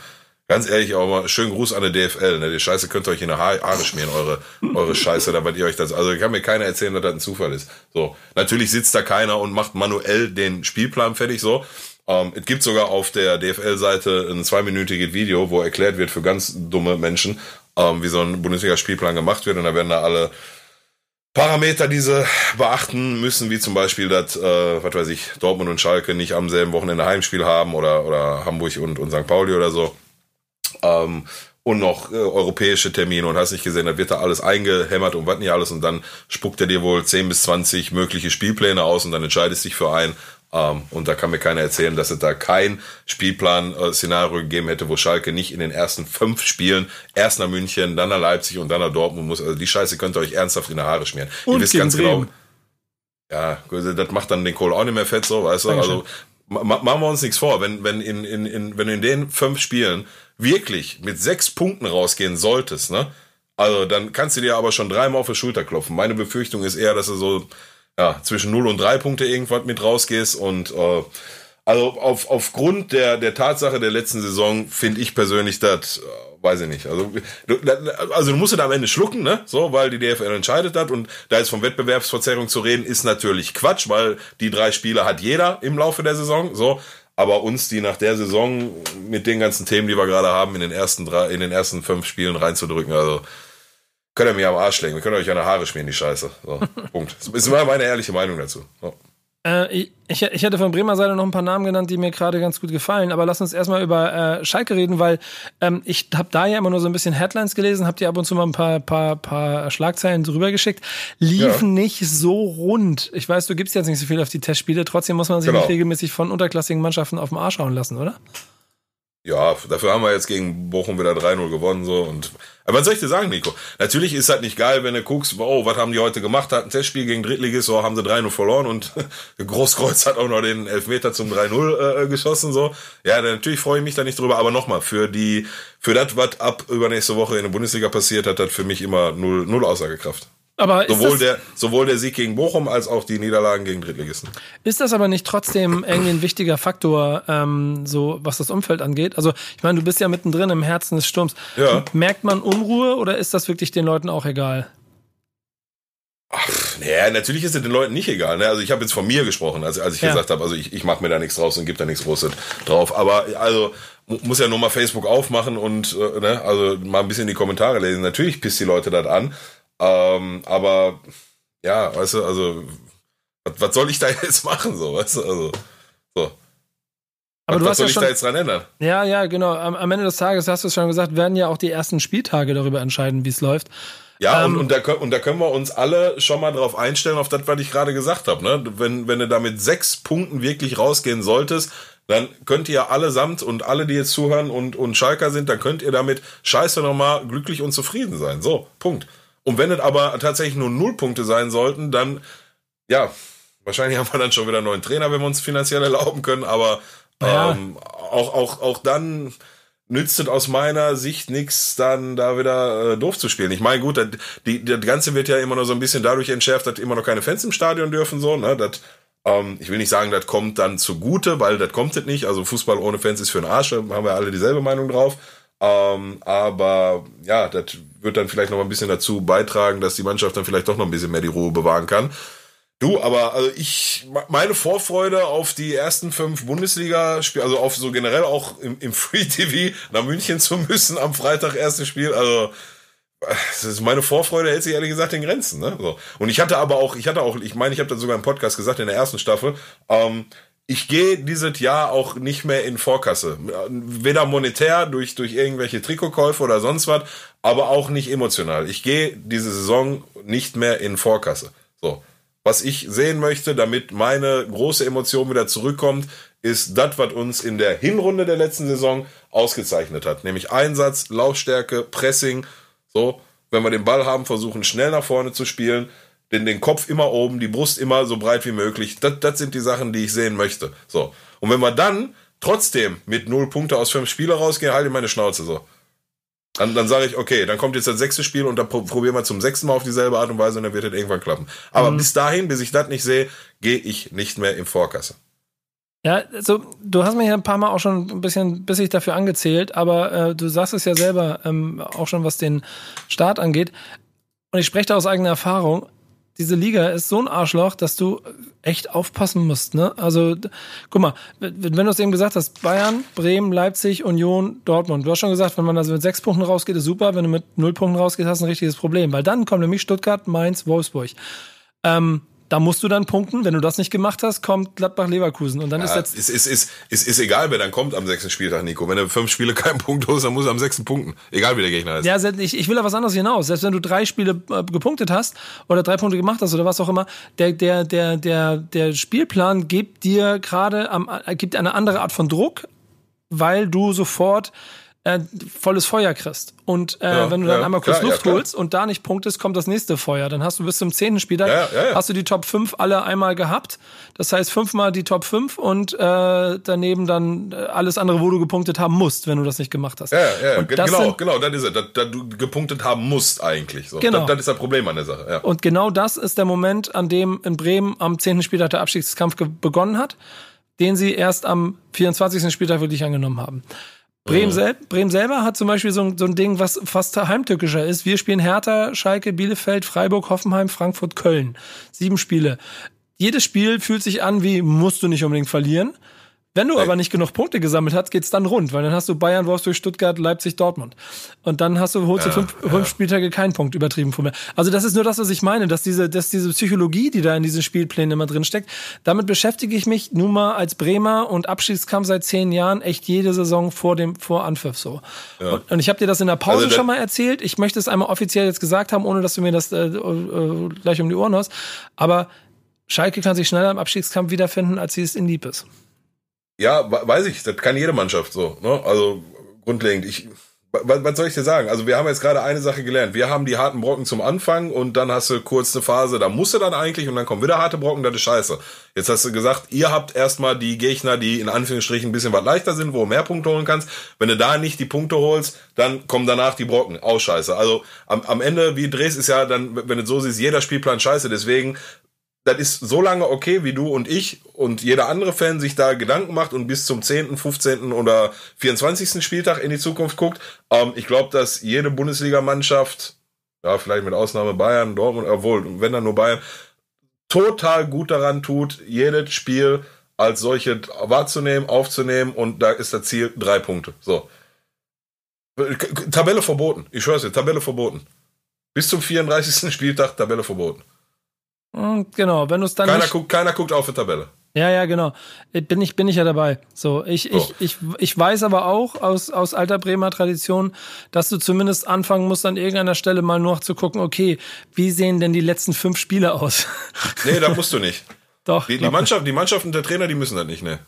Ganz ehrlich, auch mal schönen Gruß an der DFL. Ne? Die Scheiße könnt ihr euch in der Haare schmieren, eure, eure Scheiße, damit ihr euch das. Also kann mir keiner erzählen, dass das ein Zufall ist. So, natürlich sitzt da keiner und macht manuell den Spielplan fertig. So, ähm, es gibt sogar auf der DFL-Seite ein zweiminütiges Video, wo erklärt wird für ganz dumme Menschen, ähm, wie so ein Bundesliga-Spielplan gemacht wird. Und da werden da alle Parameter, die sie beachten müssen, wie zum Beispiel, dass, äh, was weiß ich, Dortmund und Schalke nicht am selben Wochenende Heimspiel haben oder, oder Hamburg und, und St. Pauli oder so. Ähm, und noch äh, europäische Termine und hast nicht gesehen, da wird da alles eingehämmert und was nicht alles und dann spuckt er dir wohl 10 bis 20 mögliche Spielpläne aus und dann entscheidest dich für einen ähm, und da kann mir keiner erzählen, dass es da kein Spielplan-Szenario äh, gegeben hätte, wo Schalke nicht in den ersten fünf Spielen erst nach München, dann nach Leipzig und dann nach Dortmund muss. Also die Scheiße könnt ihr euch ernsthaft in die Haare schmieren. Und Ihr wisst ganz genau. Ja, das macht dann den Kohl auch nicht mehr fett, so, weißt du? Also machen wir uns nichts vor. Wenn, wenn in, in, in, wenn in den fünf Spielen wirklich mit sechs Punkten rausgehen solltest, ne? Also dann kannst du dir aber schon dreimal auf die Schulter klopfen. Meine Befürchtung ist eher, dass du so ja, zwischen 0 und 3 Punkte irgendwas mit rausgehst. Und äh, also auf, aufgrund der, der Tatsache der letzten Saison finde ich persönlich das, äh, weiß ich nicht. Also du, also du musst da am Ende schlucken, ne? So, weil die DFL entscheidet hat und da ist von Wettbewerbsverzerrung zu reden, ist natürlich Quatsch, weil die drei Spiele hat jeder im Laufe der Saison. So, aber uns die nach der Saison mit den ganzen Themen, die wir gerade haben, in den ersten drei, in den ersten fünf Spielen reinzudrücken, also könnt ihr mir am Arsch legen. Wir können euch an der Haare schmieren, die Scheiße. So, <laughs> Punkt. Das ist meine ehrliche Meinung dazu. So. Äh, ich, ich hätte von Bremer Seite noch ein paar Namen genannt, die mir gerade ganz gut gefallen, aber lass uns erstmal über äh, Schalke reden, weil ähm, ich habe da ja immer nur so ein bisschen Headlines gelesen, habt ihr ab und zu mal ein paar, paar, paar Schlagzeilen drüber geschickt, liefen ja. nicht so rund. Ich weiß, du gibst jetzt nicht so viel auf die Testspiele, trotzdem muss man sich genau. nicht regelmäßig von unterklassigen Mannschaften auf den Arsch hauen lassen, oder? Ja, dafür haben wir jetzt gegen Bochum wieder 3-0 gewonnen, so und aber was soll ich dir sagen, Nico? Natürlich ist halt nicht geil, wenn du guckst, oh, was haben die heute gemacht? Hat ein Testspiel gegen Drittligist, so haben sie 3-0 verloren und <laughs> Großkreuz hat auch noch den Elfmeter zum 3-0 äh, geschossen, so. Ja, natürlich freue ich mich da nicht drüber, aber nochmal, für die, für das, was ab übernächste Woche in der Bundesliga passiert hat, hat für mich immer null, null Aussagekraft. Aber sowohl, der, sowohl der Sieg gegen Bochum als auch die Niederlagen gegen Drittligisten. Ist das aber nicht trotzdem irgendwie ein wichtiger Faktor, ähm, so was das Umfeld angeht? Also, ich meine, du bist ja mittendrin im Herzen des Sturms. Ja. Merkt man Unruhe oder ist das wirklich den Leuten auch egal? Ach, naja, natürlich ist es den Leuten nicht egal. Ne? Also ich habe jetzt von mir gesprochen, als, als ich ja. gesagt habe, also ich, ich mache mir da nichts draus und gebe da nichts Großes drauf. Aber also muss ja nur mal Facebook aufmachen und äh, ne, also mal ein bisschen die Kommentare lesen. Natürlich pisst die Leute das an. Ähm, aber ja, weißt du, also was, was soll ich da <laughs> jetzt machen, so, weißt du, also so. Aber was, du was hast soll ja ich schon, da jetzt dran ändern? ja, ja, genau. Am, am Ende des Tages hast du es schon gesagt, werden ja auch die ersten Spieltage darüber entscheiden, wie es läuft. Ja, Ähm, und, und, da, können- und da können wir uns alle schon mal drauf einstellen, auf das, was ich gerade gesagt habe. Ne? Wenn, wenn du da mit sechs Punkten wirklich rausgehen solltest, dann könnt ihr allesamt und alle, die jetzt zuhören und, und Schalker sind, dann könnt ihr damit scheiße nochmal glücklich und zufrieden sein. So, Punkt. Und wenn es aber tatsächlich nur null Punkte sein sollten, dann, ja, wahrscheinlich <laughs> haben wir dann schon wieder einen neuen Trainer, wenn wir uns finanziell erlauben können, aber Ja. ähm, auch, auch, auch dann nützt es aus meiner Sicht nichts, dann da wieder äh, doof zu spielen. Ich meine, gut, das, die, das Ganze wird ja immer noch so ein bisschen dadurch entschärft, dass immer noch keine Fans im Stadion dürfen, so, ne, das, ähm, ich will nicht sagen, das kommt dann zugute, weil das kommt es nicht. Also Fußball ohne Fans ist für den Arsch, da haben wir alle dieselbe Meinung drauf. Ähm, aber ja, das wird dann vielleicht noch ein bisschen dazu beitragen, dass die Mannschaft dann vielleicht doch noch ein bisschen mehr die Ruhe bewahren kann. Du, aber also ich meine Vorfreude auf die ersten fünf Bundesliga-Spiele, also auf so generell auch im, im Free TV nach München zu müssen am Freitag erstes Spiel, also meine Vorfreude hält sich ehrlich gesagt in Grenzen. Ne? So. Und ich hatte aber auch, ich hatte auch, ich meine, ich habe das sogar im Podcast gesagt in der ersten Staffel. Ähm, ich gehe dieses Jahr auch nicht mehr in Vorkasse. Weder monetär durch, durch irgendwelche Trikotkäufe oder sonst was, aber auch nicht emotional. Ich gehe diese Saison nicht mehr in Vorkasse. So. Was ich sehen möchte, damit meine große Emotion wieder zurückkommt, ist das, was uns in der Hinrunde der letzten Saison ausgezeichnet hat. Nämlich Einsatz, Laufstärke, Pressing. So, wenn wir den Ball haben, versuchen schnell nach vorne zu spielen, den, den Kopf immer oben, die Brust immer so breit wie möglich. Das, das sind die Sachen, die ich sehen möchte. So. Und wenn wir dann trotzdem mit null Punkte aus fünf Spiele rausgehen, halte ich meine Schnauze so. Dann, dann sage ich, okay, dann kommt jetzt das sechste Spiel und dann pro probieren wir zum sechsten Mal auf dieselbe Art und Weise und dann wird es irgendwann klappen. Aber bis dahin, bis ich das nicht sehe, gehe ich nicht mehr im Vorkasse. Ja, also du hast mich ja ein paar Mal auch schon ein bisschen bissig dafür angezählt, aber äh, du sagst es ja selber, ähm, auch schon was den Start angeht. Und ich spreche da aus eigener Erfahrung. Diese Liga ist so ein Arschloch, dass du echt aufpassen musst. Ne? Also, guck mal, wenn wenn du es eben gesagt hast, Bayern, Bremen, Leipzig, Union, Dortmund. Du hast schon gesagt, wenn man also mit sechs Punkten rausgeht, ist super. Wenn du mit null Punkten rausgehst, hast du ein richtiges Problem. Weil dann kommen nämlich Stuttgart, Mainz, Wolfsburg. Ähm, da musst du dann punkten. Wenn du das nicht gemacht hast, kommt Gladbach-Leverkusen. Und dann ist Ja, jetzt ist, ist, ist, ist, ist egal, wer dann kommt am sechsten Spieltag, Nico. Wenn er fünf Spiele keinen Punkt holst, dann muss er am sechsten punkten. Egal, wie der Gegner ist. Ja, ich, ich will da was anderes hinaus. Selbst wenn du drei Spiele äh, gepunktet hast oder drei Punkte gemacht hast oder was auch immer, der, der, der, der, der Spielplan gibt dir gerade am, äh, gibt eine andere Art von Druck, weil du sofort äh, volles Feuer kriegst. Und äh, Ja, wenn du dann ja, einmal kurz klar, ja, Luft klar. holst und da nicht punktest, kommt das nächste Feuer. Dann hast du bis zum zehnten Spieltag Ja, ja, ja. hast du die Top 5 alle einmal gehabt. Das heißt fünfmal die Top 5 und äh, daneben dann äh, alles andere, wo du gepunktet haben musst, wenn du das nicht gemacht hast. Ja, ja, ja. Und genau, sind- genau, das ist es. Das du gepunktet haben musst eigentlich. So. Genau. Das, das ist das Problem an der Sache. Ja. Und genau das ist der Moment, an dem in Bremen am 10. Spieltag der Abstiegskampf begonnen hat, den sie erst am 24. Spieltag wirklich angenommen haben. Bremen, sel Bremen selber hat zum Beispiel so, ein- so ein Ding, was fast heimtückischer ist. Wir spielen Hertha, Schalke, Bielefeld, Freiburg, Hoffenheim, Frankfurt, Köln. Sieben Spiele. Jedes Spiel fühlt sich an wie, musst du nicht unbedingt verlieren. Wenn du aber nicht genug Punkte gesammelt hast, geht's dann rund, weil dann hast du Bayern, Wolfsburg, Stuttgart, Leipzig, Dortmund. Und dann hast du, holst du fünf, fünf Spieltage keinen Punkt übertrieben von mir. Also das ist nur das, was ich meine, dass diese, dass diese Psychologie, die da in diesen Spielplänen immer drin steckt, damit beschäftige ich mich nun mal als Bremer und Abschiedskampf seit zehn Jahren echt jede Saison vor dem, vor Anpfiff so. Und, und ich habe dir das in der Pause Also schon mal erzählt. Ich möchte es einmal offiziell jetzt gesagt haben, ohne dass du mir das äh, äh, gleich um die Ohren haust. Aber Schalke kann sich schneller im Abstiegskampf wiederfinden, als sie es in Lieb ist. Ja, we- weiß ich, das kann jede Mannschaft so. Ne? Also grundlegend. Ich, was, was soll ich dir sagen? Also wir haben jetzt gerade eine Sache gelernt. Wir haben die harten Brocken zum Anfang und dann hast du kurz eine Phase, da musst du dann eigentlich und dann kommen wieder harte Brocken, das ist scheiße. Jetzt hast du gesagt, ihr habt erstmal die Gegner, die in Anführungsstrichen ein bisschen was leichter sind, wo du mehr Punkte holen kannst. Wenn du da nicht die Punkte holst, dann kommen danach die Brocken. Auch scheiße. Also am, am Ende, wie Dres ist ja dann, wenn du so siehst, jeder Spielplan scheiße. Deswegen das ist so lange okay, wie du und ich und jeder andere Fan sich da Gedanken macht und bis zum 10., 15. oder 24. Spieltag in die Zukunft guckt. Ähm, ich glaube, dass jede Bundesligamannschaft, ja, vielleicht mit Ausnahme Bayern, Dortmund, obwohl, wenn dann nur Bayern, total gut daran tut, jedes Spiel als solche wahrzunehmen, aufzunehmen und da ist das Ziel drei Punkte. So. Tabelle verboten. Ich schwör's dir, Tabelle verboten. Bis zum 34. Spieltag Tabelle verboten. Hm, genau, wenn du es dann Keiner nicht, guckt, keiner guckt auf die Tabelle. Ja, ja, genau. Bin ich, bin ich ja dabei. So, ich, So. ich, ich, ich weiß aber auch aus, aus alter Bremer Tradition, dass du zumindest anfangen musst, an irgendeiner Stelle mal noch zu gucken, okay, wie sehen denn die letzten fünf Spiele aus? <laughs> Nee, da musst du nicht. Doch, Die, die, Mannschaft, die Mannschaft und der Trainer, die müssen das nicht, ne?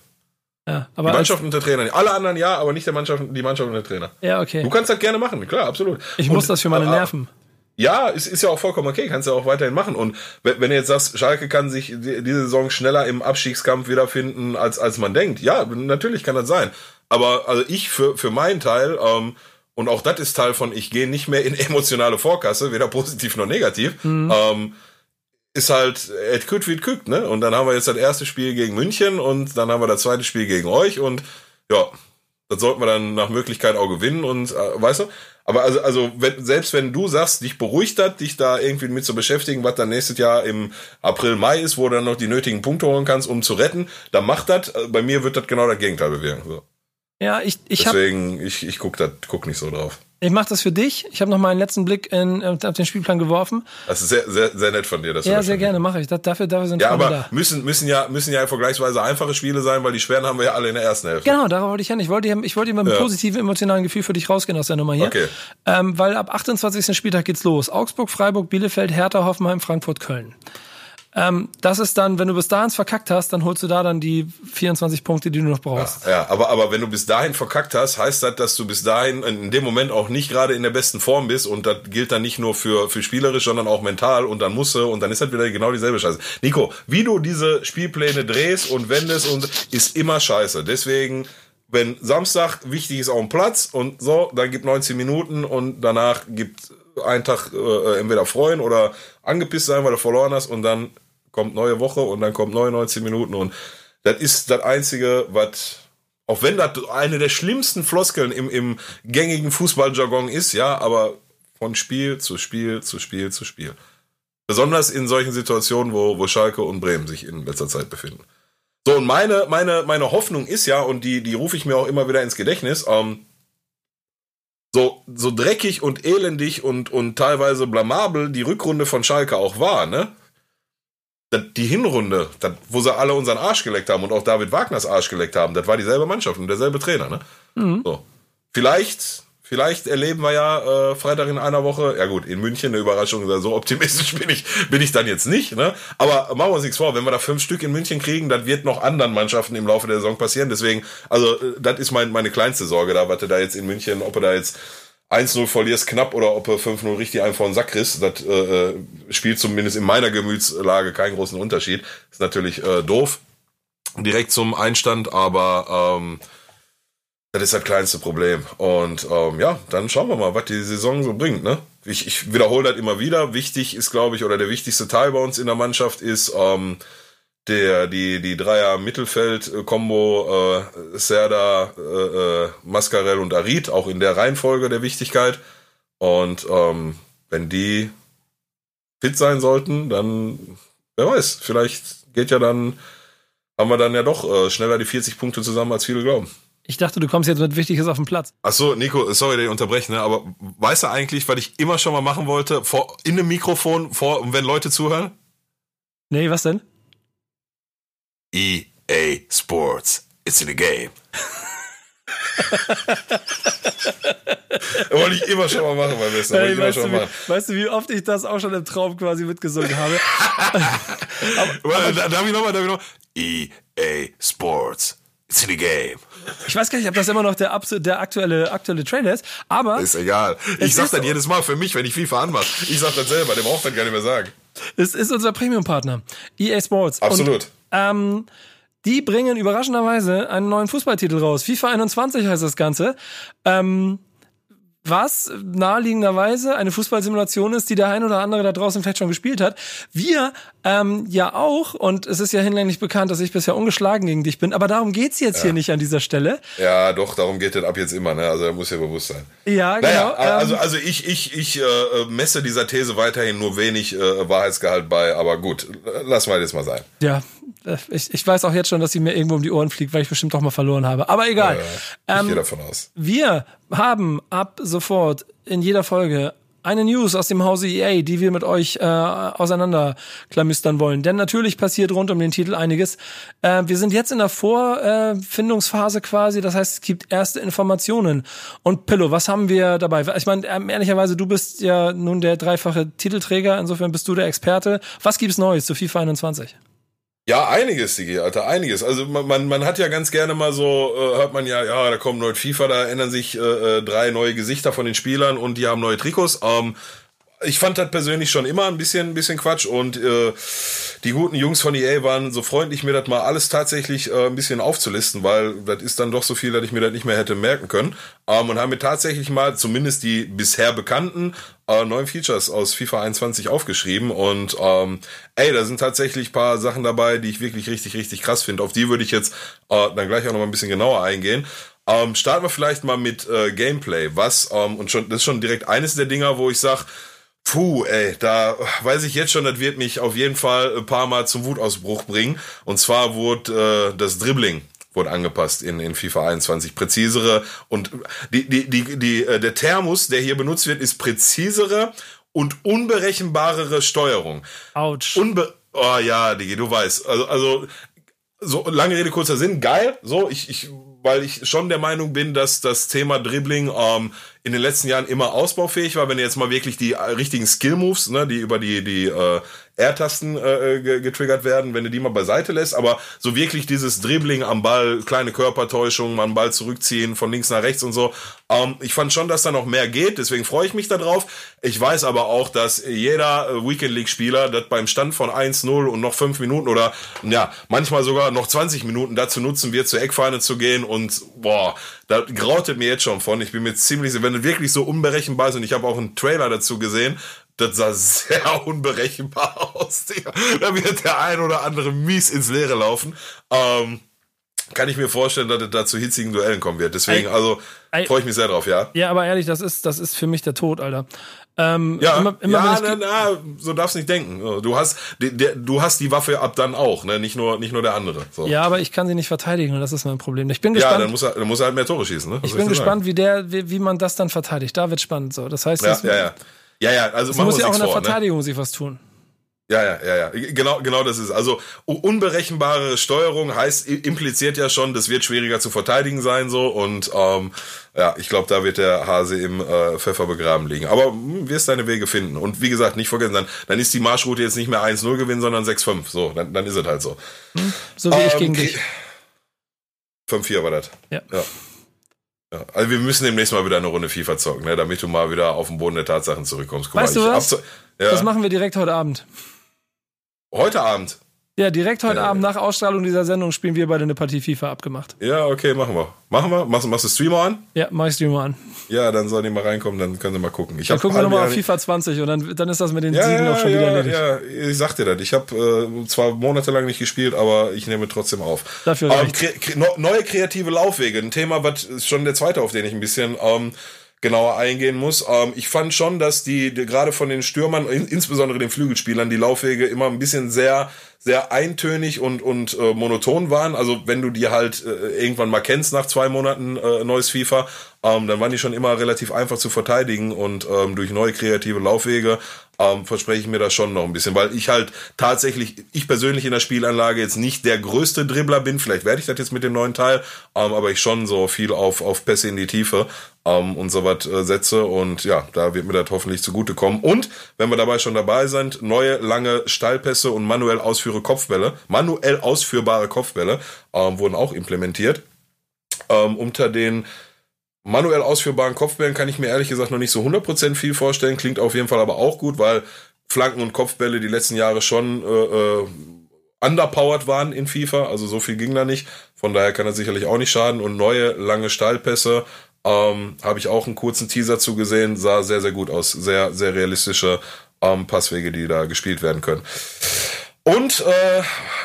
ja, Die aber als, Mannschaft und der Trainer. Alle anderen ja, aber nicht der Mannschaft, die Mannschaft und der Trainer. ja, Du okay. kannst das gerne machen, klar, absolut. Ich und, muss das für meine Nerven. Ja, ist, ist ja auch vollkommen okay, kannst du ja auch weiterhin machen. Und wenn, wenn du jetzt sagst, Schalke kann sich die, diese Saison schneller im Abstiegskampf wiederfinden, als, als man denkt, ja, natürlich kann das sein. Aber also ich für, für meinen Teil, ähm, und auch das ist Teil von, ich gehe nicht mehr in <laughs> emotionale Vorkasse, weder positiv noch negativ, ähm, ist halt, et küt wie et küt, ne? Und dann haben wir jetzt das erste Spiel gegen München und dann haben wir das zweite Spiel gegen euch und ja, das sollten wir dann nach Möglichkeit auch gewinnen und äh, weißt du? Aber also, also wenn, selbst wenn du sagst, dich beruhigt hat, dich da irgendwie mit zu beschäftigen, was dann nächstes Jahr im April, Mai ist, wo du dann noch die nötigen Punkte holen kannst, um zu retten, dann mach das. Äh, Bei mir wird das genau das Gegenteil bewirken. So. Ja, ich, ich hab, Deswegen, ich, ich guck, das, guck nicht so drauf. ich mach das für dich. Ich habe noch mal einen letzten Blick in, auf den Spielplan geworfen. Das ist sehr, sehr, sehr nett von dir. Dass Ja, das sehr gerne mache ich. Dafür, dafür sind Ja, Freunde aber da. müssen, müssen ja, müssen ja vergleichsweise einfache Spiele sein, weil die schweren haben wir ja alle in der ersten Hälfte. Genau, darauf wollte ich hin. Ich wollte, ich wollte immer mit Ja. positiven emotionalen Gefühl für dich rausgehen aus der Nummer hier. Okay. Ähm, weil ab 28. Spieltag geht's los. Augsburg, Freiburg, Bielefeld, Hertha, Hoffenheim, Frankfurt, Köln. Ähm, das ist dann, wenn du bis dahin verkackt hast, dann holst du da dann die 24 Punkte, die du noch brauchst. Ja, aber, aber wenn du bis dahin verkackt hast, heißt das, dass du bis dahin in dem Moment auch nicht gerade in der besten Form bist und das gilt dann nicht nur für, für spielerisch, sondern auch mental und dann musst du und dann ist das wieder genau dieselbe Scheiße. Nico, wie du diese Spielpläne drehst und wendest und ist immer scheiße. Deswegen, wenn Samstag wichtig ist auf dem Platz und so, dann gibt 19 Minuten und danach gibt einen Tag äh, entweder freuen oder angepisst sein, weil du verloren hast und dann kommt neue Woche und dann kommt neue 19 Minuten und das ist das Einzige, was auch wenn das eine der schlimmsten Floskeln im, im gängigen Fußballjargon ist, ja, aber von Spiel zu Spiel zu Spiel zu Spiel. Besonders in solchen Situationen, wo, wo Schalke und Bremen sich in letzter Zeit befinden. So, und meine, meine, meine Hoffnung ist ja, und die, die rufe ich mir auch immer wieder ins Gedächtnis, ähm, so, so dreckig und elendig und, und teilweise blamabel die Rückrunde von Schalke auch war, ne? Die Hinrunde, das, wo sie alle unseren Arsch geleckt haben und auch David Wagners Arsch geleckt haben, das war dieselbe Mannschaft und derselbe Trainer, ne? So. Vielleicht, vielleicht erleben wir ja äh, Freitag in einer Woche, ja gut, in München eine Überraschung, so optimistisch <laughs> bin ich, bin ich dann jetzt nicht, ne? Aber machen wir uns nichts vor, wenn wir da fünf Stück in München kriegen, das wird noch anderen Mannschaften im Laufe der Saison passieren. Deswegen, also, äh, das ist mein, meine kleinste Sorge da, was du da jetzt in München, ob du da jetzt 1-0 verlierst knapp oder ob du 5-0 richtig einen vor den Sack kriegst, das äh, äh, spielt zumindest in meiner Gemütslage keinen großen Unterschied. Ist natürlich äh, doof, direkt zum Einstand, aber ähm, das ist das kleinste Problem. Und ähm, ja, dann schauen wir mal, was die Saison so bringt. Ne? Ich, ich wiederhole das immer wieder. Wichtig ist, glaube ich, oder der wichtigste Teil bei uns in der Mannschaft ist ähm, der die die Dreier Mittelfeld Combo äh, Serda, äh, äh, Mascarell und Arid auch in der Reihenfolge der Wichtigkeit. Und ähm, wenn die fit sein sollten, dann wer weiß, vielleicht geht ja dann haben wir dann ja doch äh, schneller die 40 Punkte zusammen, als viele glauben. Ich dachte, du kommst jetzt mit Wichtiges auf den Platz. Ach so, Nico, sorry, dass ich unterbreche, ne? aber weißt du eigentlich, was ich immer schon mal machen wollte, vor, in dem Mikrofon, vor, wenn Leute zuhören? Nee, was denn? EA Sports, it's in the game. <laughs> wollte ich immer schon mal machen Besten. Wollte Hey, ich immer weißt, schon du, mal machen. wie, weißt du, wie oft ich das auch schon im Traum quasi mitgesungen habe? <laughs> Warte, da- Darf ich nochmal, darf ich noch? EA Sports, it's in the game. Ich weiß gar nicht, ob das immer noch der, der aktuelle, aktuelle Trailer ist, aber Ist egal. Ich Es sag das so. jedes Mal für mich, wenn ich FIFA anmache. Ich sag das selber, der braucht das gar nicht mehr sagen. es ist unser Premium-Partner, EA Sports. Absolut. Und, ähm, die bringen überraschenderweise einen neuen Fußballtitel raus. FIFA 21 heißt das Ganze. Ähm, was naheliegenderweise eine Fußballsimulation ist, die der ein oder andere da draußen vielleicht schon gespielt hat. Wir ähm, ja auch, und es ist ja hinlänglich bekannt, dass ich bisher ungeschlagen gegen dich bin, aber darum geht's jetzt hier nicht an dieser Stelle. Ja, doch, darum geht das ab jetzt immer, ne? Also, er muss ja bewusst sein. Ja, genau. Naja, also, ähm, also ich, ich, ich äh, messe dieser These weiterhin nur wenig äh, Wahrheitsgehalt bei, aber gut, lass mal jetzt mal sein. ja, äh, ich, ich weiß auch jetzt schon, dass sie mir irgendwo um die Ohren fliegt, weil ich bestimmt doch mal verloren habe. Aber egal. Äh, ich Ähm, gehe davon aus. Wir haben ab sofort in jeder Folge eine News aus dem Hause EA, die wir mit euch äh, auseinanderklamüstern wollen. Denn natürlich passiert rund um den Titel einiges. Äh, wir sind jetzt in der Vorfindungsphase quasi, das heißt, es gibt erste Informationen. Und Pillow, was haben wir dabei? Ich meine, ähm, ehrlicherweise, du bist ja nun der dreifache Titelträger, insofern bist du der Experte. Was gibt's Neues zu FIFA 21? Ja, einiges, Digi, Alter, einiges. Also man, man, man hat ja ganz gerne mal so, äh, hört man ja, ja, da kommt neue FIFA, da ändern sich äh, äh, drei neue Gesichter von den Spielern und die haben neue Trikots. Ähm, ich fand das persönlich schon immer ein bisschen, ein bisschen Quatsch und äh, die guten Jungs von EA waren so freundlich, mir das mal alles tatsächlich äh, ein bisschen aufzulisten, weil das ist dann doch so viel, dass ich mir das nicht mehr hätte merken können. Ähm, und haben mir tatsächlich mal zumindest die bisher bekannten äh, neuen Features aus FIFA 21 aufgeschrieben und ähm, ey, da sind tatsächlich paar Sachen dabei, die ich wirklich richtig, richtig krass finde. Auf die würde ich jetzt äh, dann gleich auch noch mal ein bisschen genauer eingehen. Ähm, starten wir vielleicht mal mit äh, Gameplay. Was, ähm, und schon, das ist schon direkt eines der Dinger, wo ich sag Puh, ey, da weiß ich jetzt schon, das wird mich auf jeden Fall ein paar Mal zum Wutausbruch bringen. Und zwar wurde äh, das Dribbling wurde angepasst in, in FIFA 21. Präzisere und die, die, die, die, äh, der Thermos, der hier benutzt wird, ist präzisere und unberechenbarere Steuerung. Autsch. Unbe oh ja, Digi, du weißt. Also, also so lange Rede, kurzer Sinn, geil. So, ich, ich, weil ich schon der Meinung bin, dass das Thema Dribbling ähm, in den letzten Jahren immer ausbaufähig war, wenn du jetzt mal wirklich die äh, richtigen Skill-Moves, ne, die über die, die äh, R-Tasten äh, getriggert werden, wenn du die mal beiseite lässt, aber so wirklich dieses Dribbling am Ball, kleine Körpertäuschung, mal einen Ball zurückziehen von links nach rechts und so. Ähm, ich fand schon, dass da noch mehr geht, deswegen freue ich mich darauf. Ich weiß aber auch, dass jeder äh, Weekend League-Spieler das beim Stand von 1-0 und noch 5 Minuten oder ja, manchmal sogar noch 20 Minuten dazu nutzen wird, zur Eckfahne zu gehen und boah, da grautet mir jetzt schon von. Ich bin mir ziemlich wenn es wirklich so unberechenbar ist und ich habe auch einen Trailer dazu gesehen, das sah sehr <laughs> unberechenbar aus. Da wird der ein oder andere mies ins Leere laufen. Ähm, kann ich mir vorstellen, dass es da zu hitzigen Duellen kommen wird. Deswegen, also freue ich mich sehr drauf, ja. Ja, aber ehrlich, das ist, das ist für mich der Tod, Alter. Ähm, ja, immer, immer ja na, na, so darfst nicht denken. Du hast, der, du hast die Waffe ab dann auch, ne? nicht nur, nicht nur der andere. So. Ja, aber ich kann sie nicht verteidigen und das ist mein Problem. Ich bin gespannt. Ja, dann muss er, dann muss er halt mehr Tore schießen. Ne? ich bin gespannt, wie der, wie, wie man das dann verteidigt. Da wird spannend so. Das heißt, ja, ja, ja. Ja, ja, also es muss ja auch in der vor, ne? Verteidigung ne? sich was tun. Ja, ja, ja, ja. Genau, genau das ist. Also unberechenbare Steuerung heißt, impliziert ja schon, das wird schwieriger zu verteidigen sein so und ähm, ja, ich glaube, da wird der Hase im äh, Pfeffer begraben liegen. Aber hm, wirst deine Wege finden. Und wie gesagt, nicht vergessen, dann, dann ist die Marschroute jetzt nicht mehr 1-0 gewinnen, sondern 6-5. So, dann, dann ist es halt so. Hm, so wie ähm, ich gegen dich. 5-4 war das. Ja. ja. Ja, also wir müssen demnächst mal wieder eine Runde FIFA zocken, ne, damit du mal wieder auf den Boden der Tatsachen zurückkommst. Guck weißt mal, du was? Ja. Das machen wir direkt heute Abend. Heute Abend? Ja, direkt heute ja. Abend nach Ausstrahlung dieser Sendung spielen wir beide eine Partie FIFA abgemacht. Ja, okay, machen wir. Machen wir? Machst, machst du Streamer an? Ja, mach ich Streamer an. Ja, dann sollen die mal reinkommen, dann können sie mal gucken. Ich dann gucken wir nochmal auf FIFA 20 und dann, dann ist das mit den ja, Siegen auch schon ja, wieder erledigt. Ja, ich sag dir das. Ich habe äh, zwar monatelang nicht gespielt, aber ich nehme trotzdem auf. Dafür ähm, kre kre neue kreative Laufwege, ein Thema, was schon der zweite, auf den ich ein bisschen ähm, genauer eingehen muss. Ähm, ich fand schon, dass die, die gerade von den Stürmern, in, insbesondere den Flügelspielern, die Laufwege immer ein bisschen sehr sehr eintönig und, und äh, monoton waren. Also wenn du die halt äh, irgendwann mal kennst nach zwei Monaten äh, neues FIFA, ähm, dann waren die schon immer relativ einfach zu verteidigen und ähm, durch neue kreative Laufwege ähm, verspreche ich mir das schon noch ein bisschen, weil ich halt tatsächlich, ich persönlich in der Spielanlage jetzt nicht der größte Dribbler bin, vielleicht werde ich das jetzt mit dem neuen Teil, ähm, aber ich schon so viel auf, auf Pässe in die Tiefe ähm, und so was äh, setze und ja, da wird mir das hoffentlich zugutekommen. Und wenn wir dabei schon dabei sind, neue lange Steilpässe und manuell ausführe Kopfbälle, manuell ausführbare Kopfbälle ähm, wurden auch implementiert. Ähm, unter den manuell ausführbaren Kopfbällen kann ich mir ehrlich gesagt noch nicht so 100% viel vorstellen, klingt auf jeden Fall aber auch gut, weil Flanken und Kopfbälle die letzten Jahre schon äh, äh, underpowered waren in FIFA, also so viel ging da nicht. Von daher kann er sicherlich auch nicht schaden. Und neue lange Steilpässe ähm, habe ich auch einen kurzen Teaser zu gesehen, sah sehr, sehr gut aus. Sehr, sehr realistische ähm, Passwege, die da gespielt werden können. Und äh,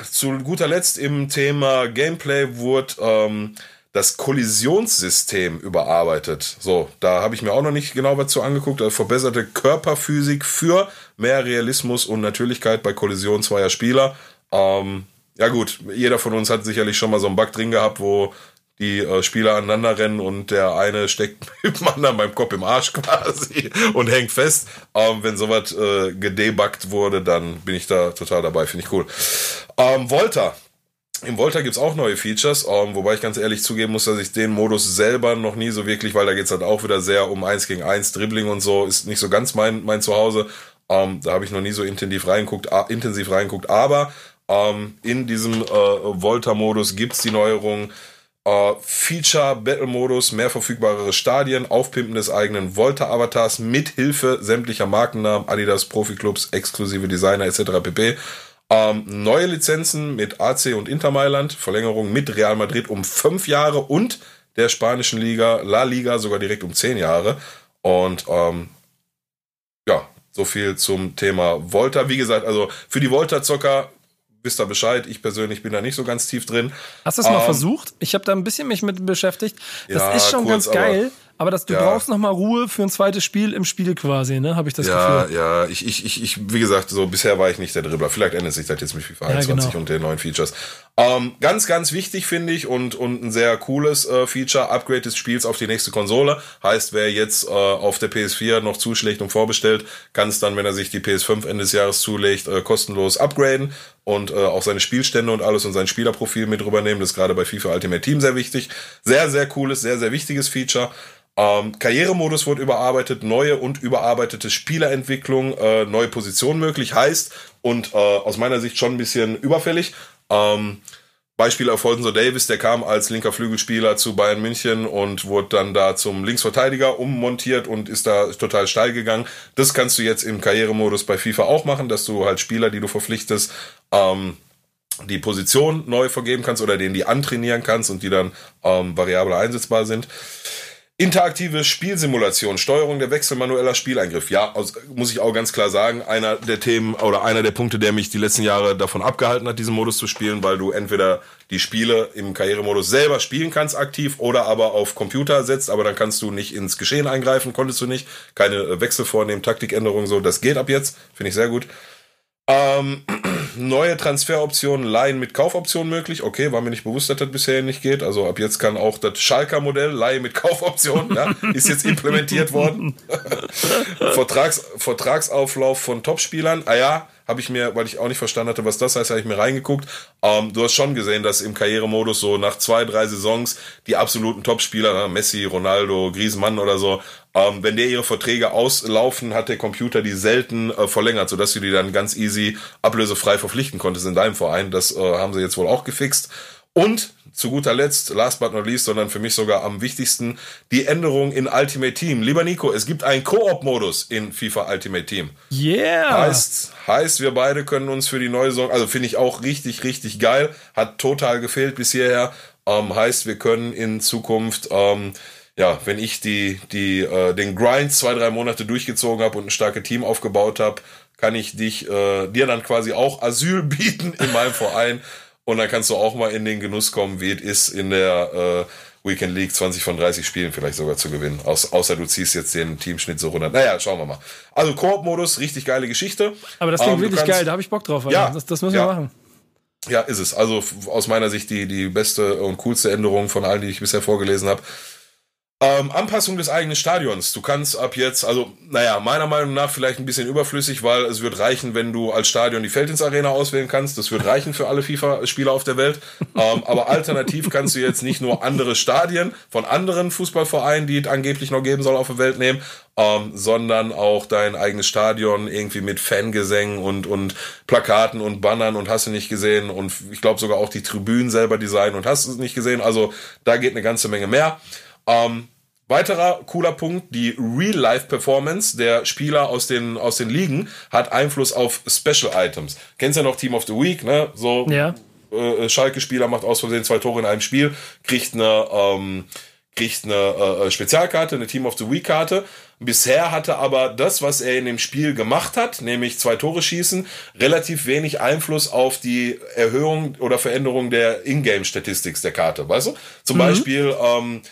zu guter Letzt im Thema Gameplay wurde ähm, das Kollisionssystem überarbeitet. So, da habe ich mir auch noch nicht genau was zu angeguckt. Also verbesserte Körperphysik für mehr Realismus und Natürlichkeit bei Kollision zweier Spieler. Ähm, ja gut, jeder von uns hat sicherlich schon mal so einen Bug drin gehabt, wo die äh, Spieler aneinander rennen und der eine steckt <laughs> mit dem anderen beim Kopf im Arsch quasi und hängt fest. Ähm, wenn sowas äh, gedebuggt wurde, dann bin ich da total dabei, finde ich cool. Ähm, Volta. Im Volta gibt's auch neue Features, ähm, wobei ich ganz ehrlich zugeben muss, dass ich den Modus selber noch nie so wirklich, weil da geht's halt auch wieder sehr um eins gegen eins Dribbling und so, ist nicht so ganz mein, mein Zuhause. Ähm, da habe ich noch nie so intensiv reinguckt, intensiv reinguckt, aber ähm, in diesem äh, Volta-Modus gibt's die Neuerung, Uh, Feature, Battle-Modus, mehr verfügbare Stadien, Aufpimpen des eigenen Volta-Avatars mit Hilfe sämtlicher Markennamen, Adidas, Profi-Clubs, exklusive Designer etc. pp. Um, neue Lizenzen mit AC und Inter Mailand, Verlängerung mit Real Madrid um fünf Jahre und der spanischen Liga, La Liga sogar direkt um zehn Jahre. Und um, ja, so viel zum Thema Volta. Wie gesagt, also für die Volta-Zocker wisst ihr Bescheid. Ich persönlich bin da nicht so ganz tief drin. Hast du es mal ähm, versucht? Ich habe da ein bisschen mich mit beschäftigt. Das ja, ist schon kurz, ganz geil. Aber dass du ja. brauchst noch mal Ruhe für ein zweites Spiel im Spiel quasi, ne? Habe ich das ja, Gefühl. Ja, ja. Ich, ich, ich, ich, wie gesagt, so bisher war ich nicht der Dribbler. Vielleicht ändert sich das jetzt mit FIFA 21 ja, genau. und den neuen Features. Ähm, ganz, ganz wichtig finde ich und, und ein sehr cooles äh, Feature, Upgrade des Spiels auf die nächste Konsole. Heißt, wer jetzt äh, auf der PS4 noch zuschlägt und vorbestellt, kann es dann, wenn er sich die PS5 Ende des Jahres zulegt, äh, kostenlos upgraden und äh, auch seine Spielstände und alles und sein Spielerprofil mit rübernehmen. Das ist gerade bei FIFA Ultimate Team sehr wichtig. Sehr, sehr cooles, sehr, sehr wichtiges Feature. Ähm, Karrieremodus wurde überarbeitet, neue und überarbeitete Spielerentwicklung, äh, neue Positionen möglich, heißt und äh, aus meiner Sicht schon ein bisschen überfällig. Ähm, Beispiel Alfonso Davis, der kam als linker Flügelspieler zu Bayern München und wurde dann da zum Linksverteidiger ummontiert und ist da total steil gegangen. Das kannst du jetzt im Karrieremodus bei FIFA auch machen, dass du halt Spieler, die du verpflichtest, ähm, die Position neu vergeben kannst oder denen die antrainieren kannst und die dann ähm, variabel einsetzbar sind. Interaktive Spielsimulation, Steuerung der Wechsel, manueller Spieleingriff. Ja, aus, muss ich auch ganz klar sagen, einer der Themen oder einer der Punkte, der mich die letzten Jahre davon abgehalten hat, diesen Modus zu spielen, weil du entweder die Spiele im Karrieremodus selber spielen kannst aktiv oder aber auf Computer setzt, aber dann kannst du nicht ins Geschehen eingreifen, konntest du nicht, keine Wechsel vornehmen, Taktikänderungen so, das geht ab jetzt, finde ich sehr gut. Ähm, <clears throat> neue Transferoptionen, Leihen mit Kaufoptionen möglich. Okay, war mir nicht bewusst, dass das bisher nicht geht. Also ab jetzt kann auch das Schalker-Modell, Leihe mit Kaufoptionen, ja, ist jetzt implementiert worden. <laughs> Vertrags, Vertragsauflauf von Topspielern. Ah ja, habe ich mir, weil ich auch nicht verstanden hatte, was das heißt, habe ich mir reingeguckt. Ähm, du hast schon gesehen, dass im Karrieremodus so nach zwei, drei Saisons die absoluten Topspieler, ne, Messi, Ronaldo, Griezmann oder so, ähm, wenn der ihre Verträge auslaufen, hat der Computer die selten äh, verlängert, sodass du die dann ganz easy ablösefrei verpflichten konntest in deinem Verein. Das äh, haben sie jetzt wohl auch gefixt. Und zu guter Letzt, last but not least, sondern für mich sogar am wichtigsten, die Änderung in Ultimate Team. Lieber Nico, es gibt einen Koop-Modus in FIFA Ultimate Team. Yeah! Heißt, heißt, wir beide können uns für die neue Saison, also finde ich auch richtig, richtig geil, hat total gefehlt bis hierher. Ähm, heißt, wir können in Zukunft, ähm, ja, wenn ich die, die, äh, den Grind zwei, drei Monate durchgezogen habe und ein starkes Team aufgebaut habe, kann ich dich, äh, dir dann quasi auch Asyl <laughs> bieten in meinem Verein. Und dann kannst du auch mal in den Genuss kommen, wie es ist, in der äh, Weekend League 20 von 30 Spielen vielleicht sogar zu gewinnen. Aus, außer du ziehst jetzt den Teamschnitt so runter. Naja, schauen wir mal. Also Koop-Modus, richtig geile Geschichte. Aber das klingt ähm, wirklich kannst, geil, da habe ich Bock drauf. Ja, das, das müssen ja, wir machen. Ja, ist es. Also aus meiner Sicht die, die beste und coolste Änderung von allen, die ich bisher vorgelesen habe. Ähm, Anpassung des eigenen Stadions. Du kannst ab jetzt, also, naja, meiner Meinung nach vielleicht ein bisschen überflüssig, weil es wird reichen, wenn du als Stadion die Feldins Arena auswählen kannst. Das wird reichen für alle FIFA-Spieler auf der Welt. Ähm, aber alternativ kannst du jetzt nicht nur andere Stadien von anderen Fußballvereinen, die es angeblich noch geben soll, auf der Welt nehmen, ähm, sondern auch dein eigenes Stadion irgendwie mit Fangesängen und, und Plakaten und Bannern und hast du nicht gesehen. Und ich glaube sogar auch die Tribünen selber designen und hast du nicht gesehen. Also da geht eine ganze Menge mehr. Ähm, weiterer cooler Punkt, die Real-Life-Performance der Spieler aus den, aus den Ligen hat Einfluss auf Special Items. Kennst ja noch Team of the Week, ne? So, ja. äh, Schalke-Spieler macht aus Versehen zwei Tore in einem Spiel, kriegt eine, ähm, kriegt eine äh, Spezialkarte, eine Team of the Week-Karte. Bisher hatte aber das, was er in dem Spiel gemacht hat, nämlich zwei Tore schießen, relativ wenig Einfluss auf die Erhöhung oder Veränderung der Ingame-Statistik der Karte. Weißt du? Zum mhm. Beispiel, ähm, äh,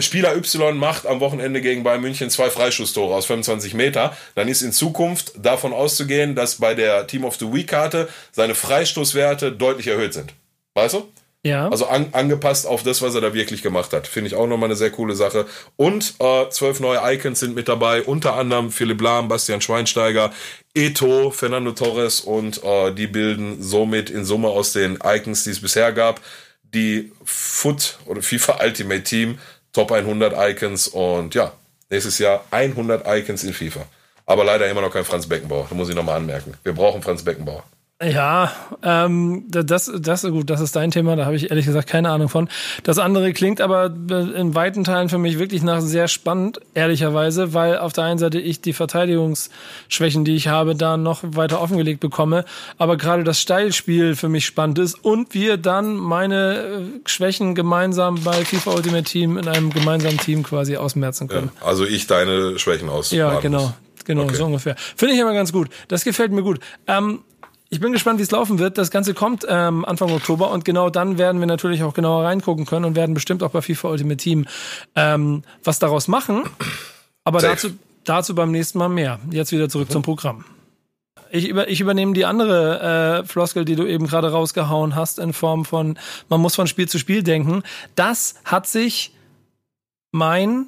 Spieler Y macht am Wochenende gegen Bayern München zwei Freischusstore aus 25 Meter, dann ist in Zukunft davon auszugehen, dass bei der Team of the Week Karte seine Freistoßwerte deutlich erhöht sind. Weißt du? Ja. Also an, angepasst auf das, was er da wirklich gemacht hat. Finde ich auch nochmal eine sehr coole Sache. Und äh, zwölf neue Icons sind mit dabei, unter anderem Philipp Lahm, Bastian Schweinsteiger, Eto, Fernando Torres und äh, die bilden somit in Summe aus den Icons, die es bisher gab, die Foot oder FIFA Ultimate Team Top 100 Icons und ja, nächstes Jahr 100 Icons in FIFA. Aber leider immer noch kein Franz Beckenbauer. Da muss ich nochmal anmerken. Wir brauchen Franz Beckenbauer. Ja, ähm, das, das gut, das ist dein Thema, da habe ich ehrlich gesagt keine Ahnung von. Das andere klingt aber in weiten Teilen für mich wirklich nach sehr spannend, ehrlicherweise, weil auf der einen Seite ich die Verteidigungsschwächen, die ich habe, da noch weiter offengelegt bekomme, aber gerade das Steilspiel für mich spannend ist und wir dann meine äh, Schwächen gemeinsam bei FIFA Ultimate Team in einem gemeinsamen Team quasi ausmerzen können. Ja, also ich deine Schwächen aus. Ja, genau. Genau, okay. so ungefähr. Finde ich aber ganz gut. Das gefällt mir gut. Ähm, ich bin gespannt, wie es laufen wird. Das Ganze kommt ähm, Anfang Oktober und genau dann werden wir natürlich auch genauer reingucken können und werden bestimmt auch bei FIFA Ultimate Team ähm, was daraus machen. Aber dazu, dazu beim nächsten Mal mehr. Jetzt wieder zurück mhm. zum Programm. Ich, über, ich übernehme die andere äh, Floskel, die du eben gerade rausgehauen hast, in Form von, man muss von Spiel zu Spiel denken. Das hat sich mein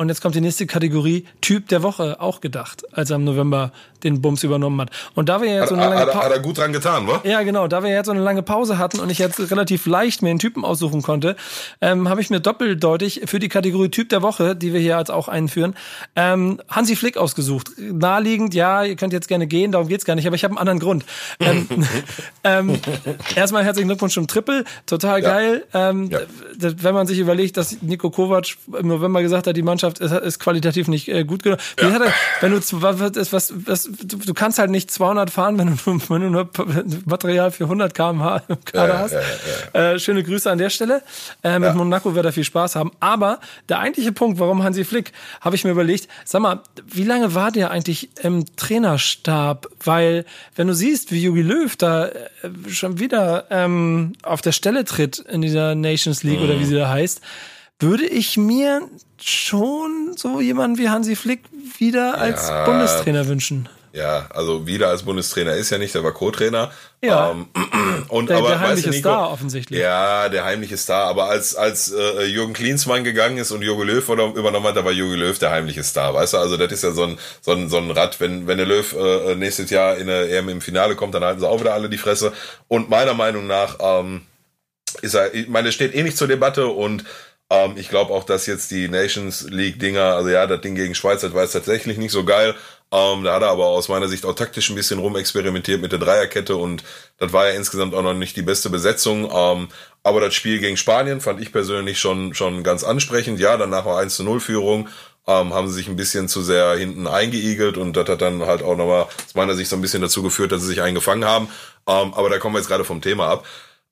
und jetzt kommt die nächste Kategorie, Typ der Woche, auch gedacht, als er im November den Bums übernommen hat. Und da wir jetzt hat, so eine lange Pause. Hat er gut dran getan, wa? Ja, genau. Da wir jetzt so eine lange Pause hatten und ich jetzt relativ leicht mir einen Typen aussuchen konnte, ähm, habe ich mir doppeldeutig für die Kategorie Typ der Woche, die wir hier als auch einführen, ähm, Hansi Flick ausgesucht. Naheliegend, ja, ihr könnt jetzt gerne gehen, darum geht's gar nicht, aber ich habe einen anderen Grund. Ähm, <laughs> ähm, erstmal herzlichen Glückwunsch zum Triple, total ja. geil. Ähm, ja. Wenn man sich überlegt, dass Nico Kovac im November gesagt hat, die Mannschaft ist, ist qualitativ nicht äh, gut genug. Ja. Er, wenn du was, was, was, du, du kannst halt nicht 200 fahren, wenn du, wenn du nur Material für 100 km/h im Kader ja, hast. Ja, äh, schöne Grüße an der Stelle. Äh, mit Monaco wird er viel Spaß haben. Aber der eigentliche Punkt, warum Hansi Flick, habe ich mir überlegt, sag mal, wie lange war der eigentlich im Trainerstab? Weil, wenn du siehst, wie Jogi Löw da äh, schon wieder ähm, auf der Stelle tritt in dieser Nations League mhm. oder wie sie da heißt, würde ich mir schon so jemanden wie Hansi Flick wieder als ja, Bundestrainer wünschen. Ja, also wieder als Bundestrainer ist ja nicht, der war Co-Trainer. Ja. Ähm, <clears throat> und, der, aber, der heimliche Nico, Star offensichtlich. Ja, der heimliche Star. Aber als, als äh, Jürgen Klinsmann gegangen ist und Jogi Löw übernommen hat, da war Jogi Löw der heimliche Star. Weißt du, also das ist ja so ein, so ein, so ein Rad. Wenn, wenn der Löw äh, nächstes Jahr in der EM im Finale kommt, dann halten sie auch wieder alle die Fresse. Und meiner Meinung nach ähm, ist er, ich meine, steht eh nicht zur Debatte und ähm, ich glaube auch, dass jetzt die Nations League-Dinger, also ja, das Ding gegen Schweiz, das war jetzt tatsächlich nicht so geil. Ähm, da hat er aber aus meiner Sicht auch taktisch ein bisschen rumexperimentiert mit der Dreierkette und das war ja insgesamt auch noch nicht die beste Besetzung. Ähm, aber das Spiel gegen Spanien fand ich persönlich schon, schon ganz ansprechend. Ja, danach war 1 zu 0 Führung. Ähm, haben sie sich ein bisschen zu sehr hinten eingeigelt und das hat dann halt auch nochmal aus meiner Sicht so ein bisschen dazu geführt, dass sie sich eingefangen haben. Ähm, aber da kommen wir jetzt gerade vom Thema ab.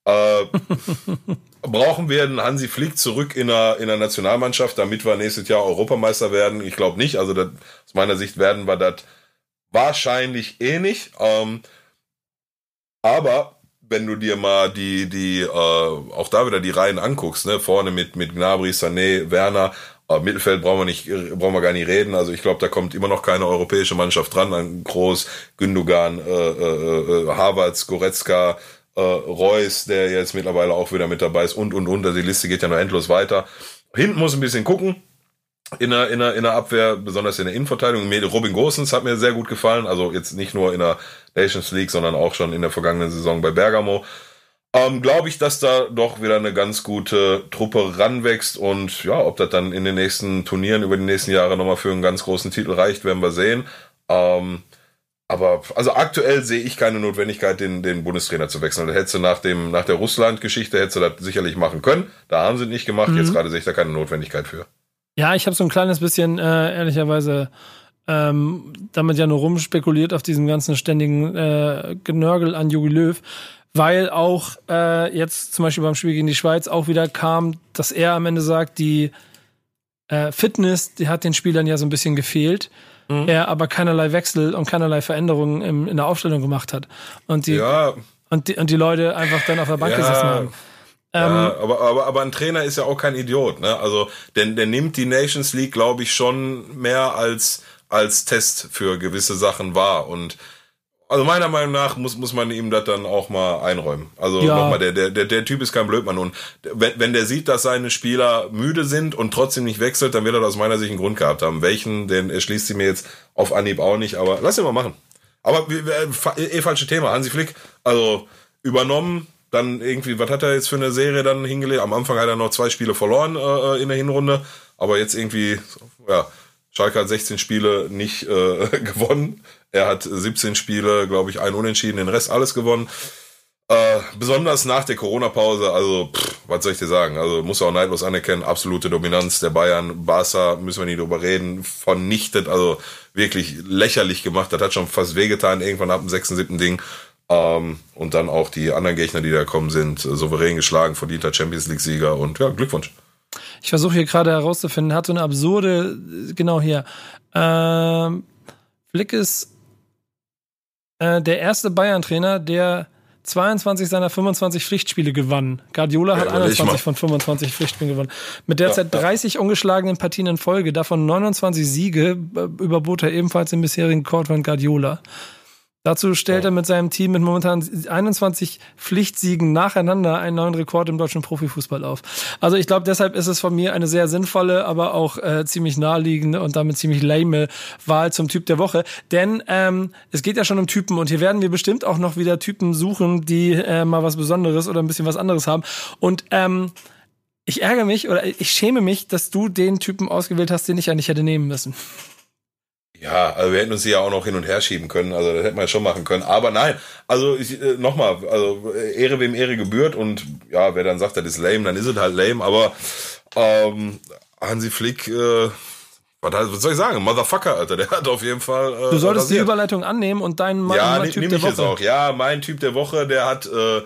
Äh, <laughs> brauchen wir einen Hansi Flick zurück in der, in der Nationalmannschaft, damit wir nächstes Jahr Europameister werden? Ich glaube nicht. Also das, aus meiner Sicht werden wir das wahrscheinlich eh nicht. Ähm, aber wenn du dir mal die, die, äh, auch da wieder die Reihen anguckst, ne, vorne mit, mit Gnabry, Sané, Werner, äh, Mittelfeld brauchen wir nicht, brauchen wir gar nicht reden. Also ich glaube, da kommt immer noch keine europäische Mannschaft dran. An Groß, Gündogan, äh, äh, äh, Havertz, Goretzka, äh, Reus, der jetzt mittlerweile auch wieder mit dabei ist und, und, und. Also die Liste geht ja noch endlos weiter. Hinten muss ein bisschen gucken. In der, in, der, in der Abwehr, besonders in der Innenverteidigung. Robin Gosens hat mir sehr gut gefallen. Also jetzt nicht nur in der Nations League, sondern auch schon in der vergangenen Saison bei Bergamo. Ähm, Glaube ich, dass da doch wieder eine ganz gute Truppe ranwächst und ja, ob das dann in den nächsten Turnieren über die nächsten Jahre nochmal für einen ganz großen Titel reicht, werden wir sehen. Ähm, aber also aktuell sehe ich keine Notwendigkeit, den, den Bundestrainer zu wechseln. Da hättest du nach dem nach der Russland-Geschichte hättest du das sicherlich machen können. Da haben sie nicht gemacht. Mhm. Jetzt gerade sehe ich da keine Notwendigkeit für. Ja, ich habe so ein kleines bisschen äh, ehrlicherweise ähm, damit ja nur rumspekuliert auf diesem ganzen ständigen äh, Genörgel an Jogi Löw, weil auch äh, jetzt zum Beispiel beim Spiel gegen die Schweiz auch wieder kam, dass er am Ende sagt, die äh, Fitness, die hat den Spielern ja so ein bisschen gefehlt mhm. er aber keinerlei Wechsel und keinerlei Veränderungen im, in der Aufstellung gemacht hat. Und die, ja. und die, und die Leute einfach dann auf der Bank ja. gesessen haben. Ja, ähm, aber, aber, aber ein Trainer ist ja auch kein Idiot, ne? Also, denn der nimmt die Nations League, glaube ich, schon mehr als, als Test für gewisse Sachen wahr. Und Also meiner Meinung nach muss, muss man ihm das dann auch mal einräumen. Also Ja. nochmal, der, der, der, der Typ ist kein Blödmann. Und wenn, wenn der sieht, dass seine Spieler müde sind und trotzdem nicht wechselt, dann wird er aus meiner Sicht einen Grund gehabt haben. Welchen, den erschließt sie mir jetzt auf Anhieb auch nicht, aber lass ihn mal machen. Aber fa- eh falsche Thema. Hansi Flick, also übernommen, dann irgendwie, was hat er jetzt für eine Serie dann hingelegt? Am Anfang hat er noch zwei Spiele verloren äh, in der Hinrunde, aber jetzt irgendwie, ja, Schalke hat 16 Spiele nicht äh, <laughs> gewonnen. Er hat 17 Spiele, glaube ich, ein Unentschieden, den Rest alles gewonnen. Äh, besonders nach der Corona-Pause, also pff, was soll ich dir sagen? Also muss auch neidlos anerkennen, absolute Dominanz der Bayern. Barca, müssen wir nicht drüber reden, vernichtet, also wirklich lächerlich gemacht. Das hat schon fast wehgetan, irgendwann ab dem 6., 7. Ding. Ähm, und dann auch die anderen Gegner, die da kommen sind, souverän geschlagen, verdienter Champions League-Sieger und ja, Glückwunsch. Ich versuche hier gerade herauszufinden, hat so eine absurde, genau hier. Ähm, Flick ist äh, der erste Bayern-Trainer, der 22 seiner 25 Pflichtspiele gewann. Guardiola hat Ja, überleg 21 mal. von 25 Pflichtspielen gewonnen. Mit derzeit 30 ungeschlagenen Partien in Folge, davon 29 Siege, äh, überbot er ebenfalls den bisherigen von Guardiola. Dazu stellt er mit seinem Team mit momentan 21 Pflichtsiegen nacheinander einen neuen Rekord im deutschen Profifußball auf. Also ich glaube, deshalb ist es von mir eine sehr sinnvolle, aber auch äh, ziemlich naheliegende und damit ziemlich lame Wahl zum Typ der Woche. Denn ähm, es geht ja schon um Typen und hier werden wir bestimmt auch noch wieder Typen suchen, die äh, mal was Besonderes oder ein bisschen was anderes haben. Und ähm, ich ärgere mich oder ich schäme mich, dass du den Typen ausgewählt hast, den ich ja nicht hätte nehmen müssen. Ja, also wir hätten uns ja auch noch hin und her schieben können, also das hätten wir ja schon machen können. Aber nein, also ich, äh, nochmal, also äh, Ehre wem Ehre gebührt und ja, wer dann sagt, das ist lame, dann ist es halt lame, aber ähm, Hansi Flick, äh, was, soll ich sagen, Motherfucker, Alter, der hat auf jeden Fall. Äh, Du solltest die. Überleitung annehmen und deinen Mann Ja, ne- Typ nehm der ich jetzt Woche. auch. Ja, mein Typ der Woche, der hat äh,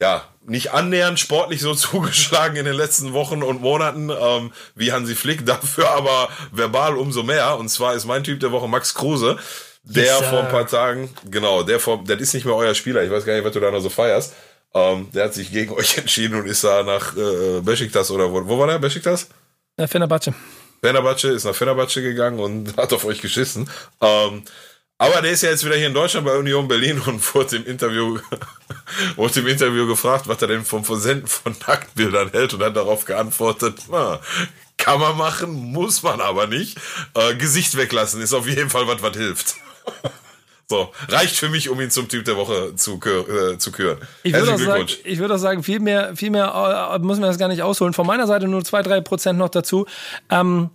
ja nicht annähernd sportlich so <laughs> zugeschlagen in den letzten Wochen und Monaten ähm, wie Hansi Flick, dafür aber verbal umso mehr. Und zwar ist mein Typ der Woche Max Kruse, der Yes, vor ein paar Tagen, genau, der vor, das ist nicht mehr euer Spieler. Ich weiß gar nicht, was du da noch so feierst. Ähm, der hat sich gegen <laughs> euch entschieden und ist da nach äh, Besiktas oder wo, wo war der? Besiktas? Ja, Fenerbahce. Fenerbahce ist nach Fenerbahce gegangen und <laughs> hat auf euch geschissen. Ähm, aber der ist ja jetzt wieder hier in Deutschland bei Union Berlin und wurde im Interview, <laughs> wurde im Interview gefragt, was er denn vom Versenden von Nacktbildern hält und hat darauf geantwortet, "Ah, kann man machen, muss man aber nicht. Äh, Gesicht weglassen ist auf jeden Fall was, was hilft. <laughs> So, reicht für mich, um ihn zum Typ der Woche zu, äh, zu küren. Ich würde auch sagen, ich würde auch sagen, viel mehr, viel mehr äh, muss man das gar nicht ausholen. Von meiner Seite nur zwei, drei Prozent noch dazu. Ähm,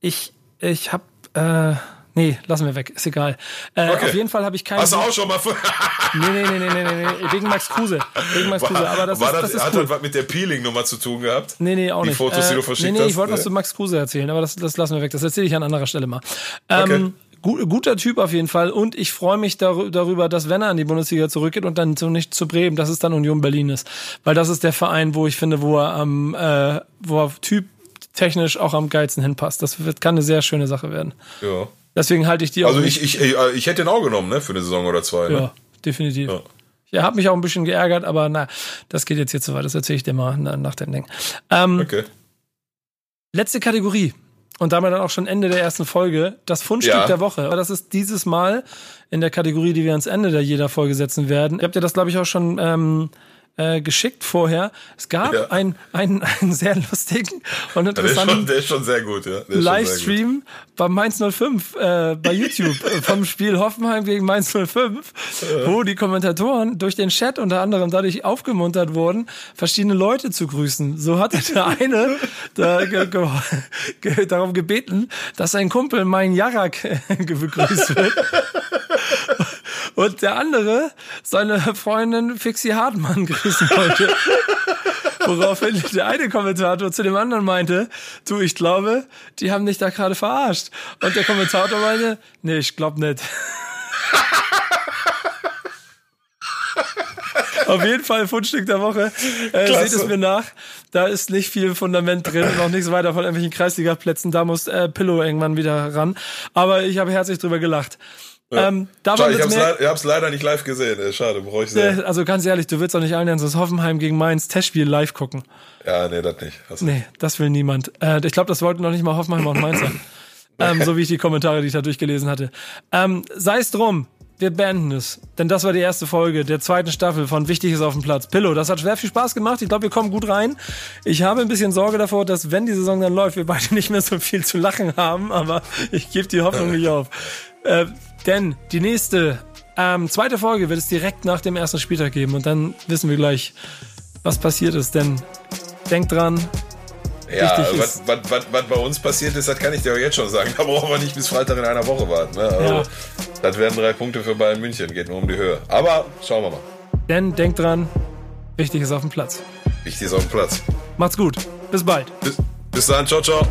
ich, ich habe, äh, nee, lassen wir weg, ist egal. Äh, Okay. Auf jeden Fall habe ich keinen. Hast du auch schon mal... Nee, <laughs> nee, nee, nee, nee, nee, nee, wegen Max Kruse. Wegen Max Kruse. Aber das war ist, das ist hat cool. das was mit der Peeling-Nummer zu tun gehabt? Nee, nee, auch die nicht. Fotos, die du Äh, verschickt nee, nee, ich hast? wollte was zu Max Kruse erzählen, aber das, das lassen wir weg. Das erzähle ich an anderer Stelle mal. Ähm, Okay. gu- guter Typ auf jeden Fall und ich freue mich darü- darüber, dass wenn er an die Bundesliga zurückgeht und dann so nicht zu Bremen, dass es dann Union Berlin ist. Weil das ist der Verein, wo ich finde, wo er am, äh, wo er Typ technisch auch am geilsten hinpasst. Das wird, kann eine sehr schöne Sache werden. Ja. Deswegen halte ich die Also auch ich, ich, ich, ich hätte den auch genommen, ne, für eine Saison oder zwei. Ne? ja, definitiv. Ja. Ich habe mich auch ein bisschen geärgert, aber na, das geht jetzt hier zu weit. Das erzähle ich dir mal na, nach dem Ding. Ähm, Okay. Letzte Kategorie. Und damit dann auch schon Ende der ersten Folge. Das Fundstück Ja. der Woche. Das ist dieses Mal in der Kategorie, die wir ans Ende der jeder Folge setzen werden. Ihr habt ja das, glaube ich, auch schon ähm, äh, geschickt vorher. Es gab Ja. einen, einen, einen sehr lustigen und Der ist, schon, interessanten der ist schon sehr gut, ja. Der ist schon sehr gut. Livestream beim Mainz 05 äh, bei YouTube <laughs> vom Spiel Hoffenheim gegen Mainz 05, wo die Kommentatoren durch den Chat unter anderem dadurch aufgemuntert wurden, verschiedene Leute zu grüßen. So hatte der <laughs> eine da ge ge ge darum gebeten, dass sein Kumpel mein Jarak äh, begrüßt wird. <laughs> Und der andere seine Freundin Fixi Hartmann grüßen wollte. <laughs> Woraufhin der eine Kommentator zu dem anderen meinte, du, ich glaube, die haben dich da gerade verarscht. Und der Kommentator meinte, nee, ich glaube nicht. <laughs> Auf jeden Fall Fundstück der Woche. Äh, seht es mir nach. Da ist nicht viel Fundament drin, noch nichts weiter von irgendwelchen Kreisliga-Plätzen. Da muss äh, Pillow irgendwann wieder ran. Aber ich habe herzlich drüber gelacht. Ähm, da Schade, ich hab's, mehr, ich hab's leider nicht live gesehen. Schade, bereue ich sehr. also ganz ehrlich, du willst doch nicht allen Ernstes Hoffenheim gegen Mainz Testspiel live gucken. Ja, nee, das nicht. Du- Nee, das will niemand. Äh, ich glaube, das wollten noch nicht mal Hoffenheim und Mainz sein. <laughs> ähm, so wie ich die Kommentare, die ich da durchgelesen hatte. Ähm, Sei es drum. wir beenden es. Denn das war die erste Folge der zweiten Staffel von Wichtiges auf dem Platz. Pillow, das hat sehr viel Spaß gemacht. Ich glaube, wir kommen gut rein. Ich habe ein bisschen Sorge davor, dass wenn die Saison dann läuft, wir beide <laughs> nicht mehr so viel zu lachen haben. Aber ich gebe die Hoffnung nicht auf. Äh, denn die nächste, ähm, zweite Folge wird es direkt nach dem ersten Spieltag geben. Und dann wissen wir gleich, was passiert ist. Denn denkt dran, ja, was, was, was, was bei uns passiert ist, das kann ich dir auch jetzt schon sagen. <laughs> Da brauchen wir nicht bis Freitag in einer Woche warten. Ne? Also, ja. Das werden drei Punkte für Bayern München, geht nur um die Höhe. Aber schauen wir mal. Denn denkt dran, wichtig ist auf dem Platz. Wichtig ist auf dem Platz. Macht's gut. Bis bald. Bis, bis dann. Ciao, ciao.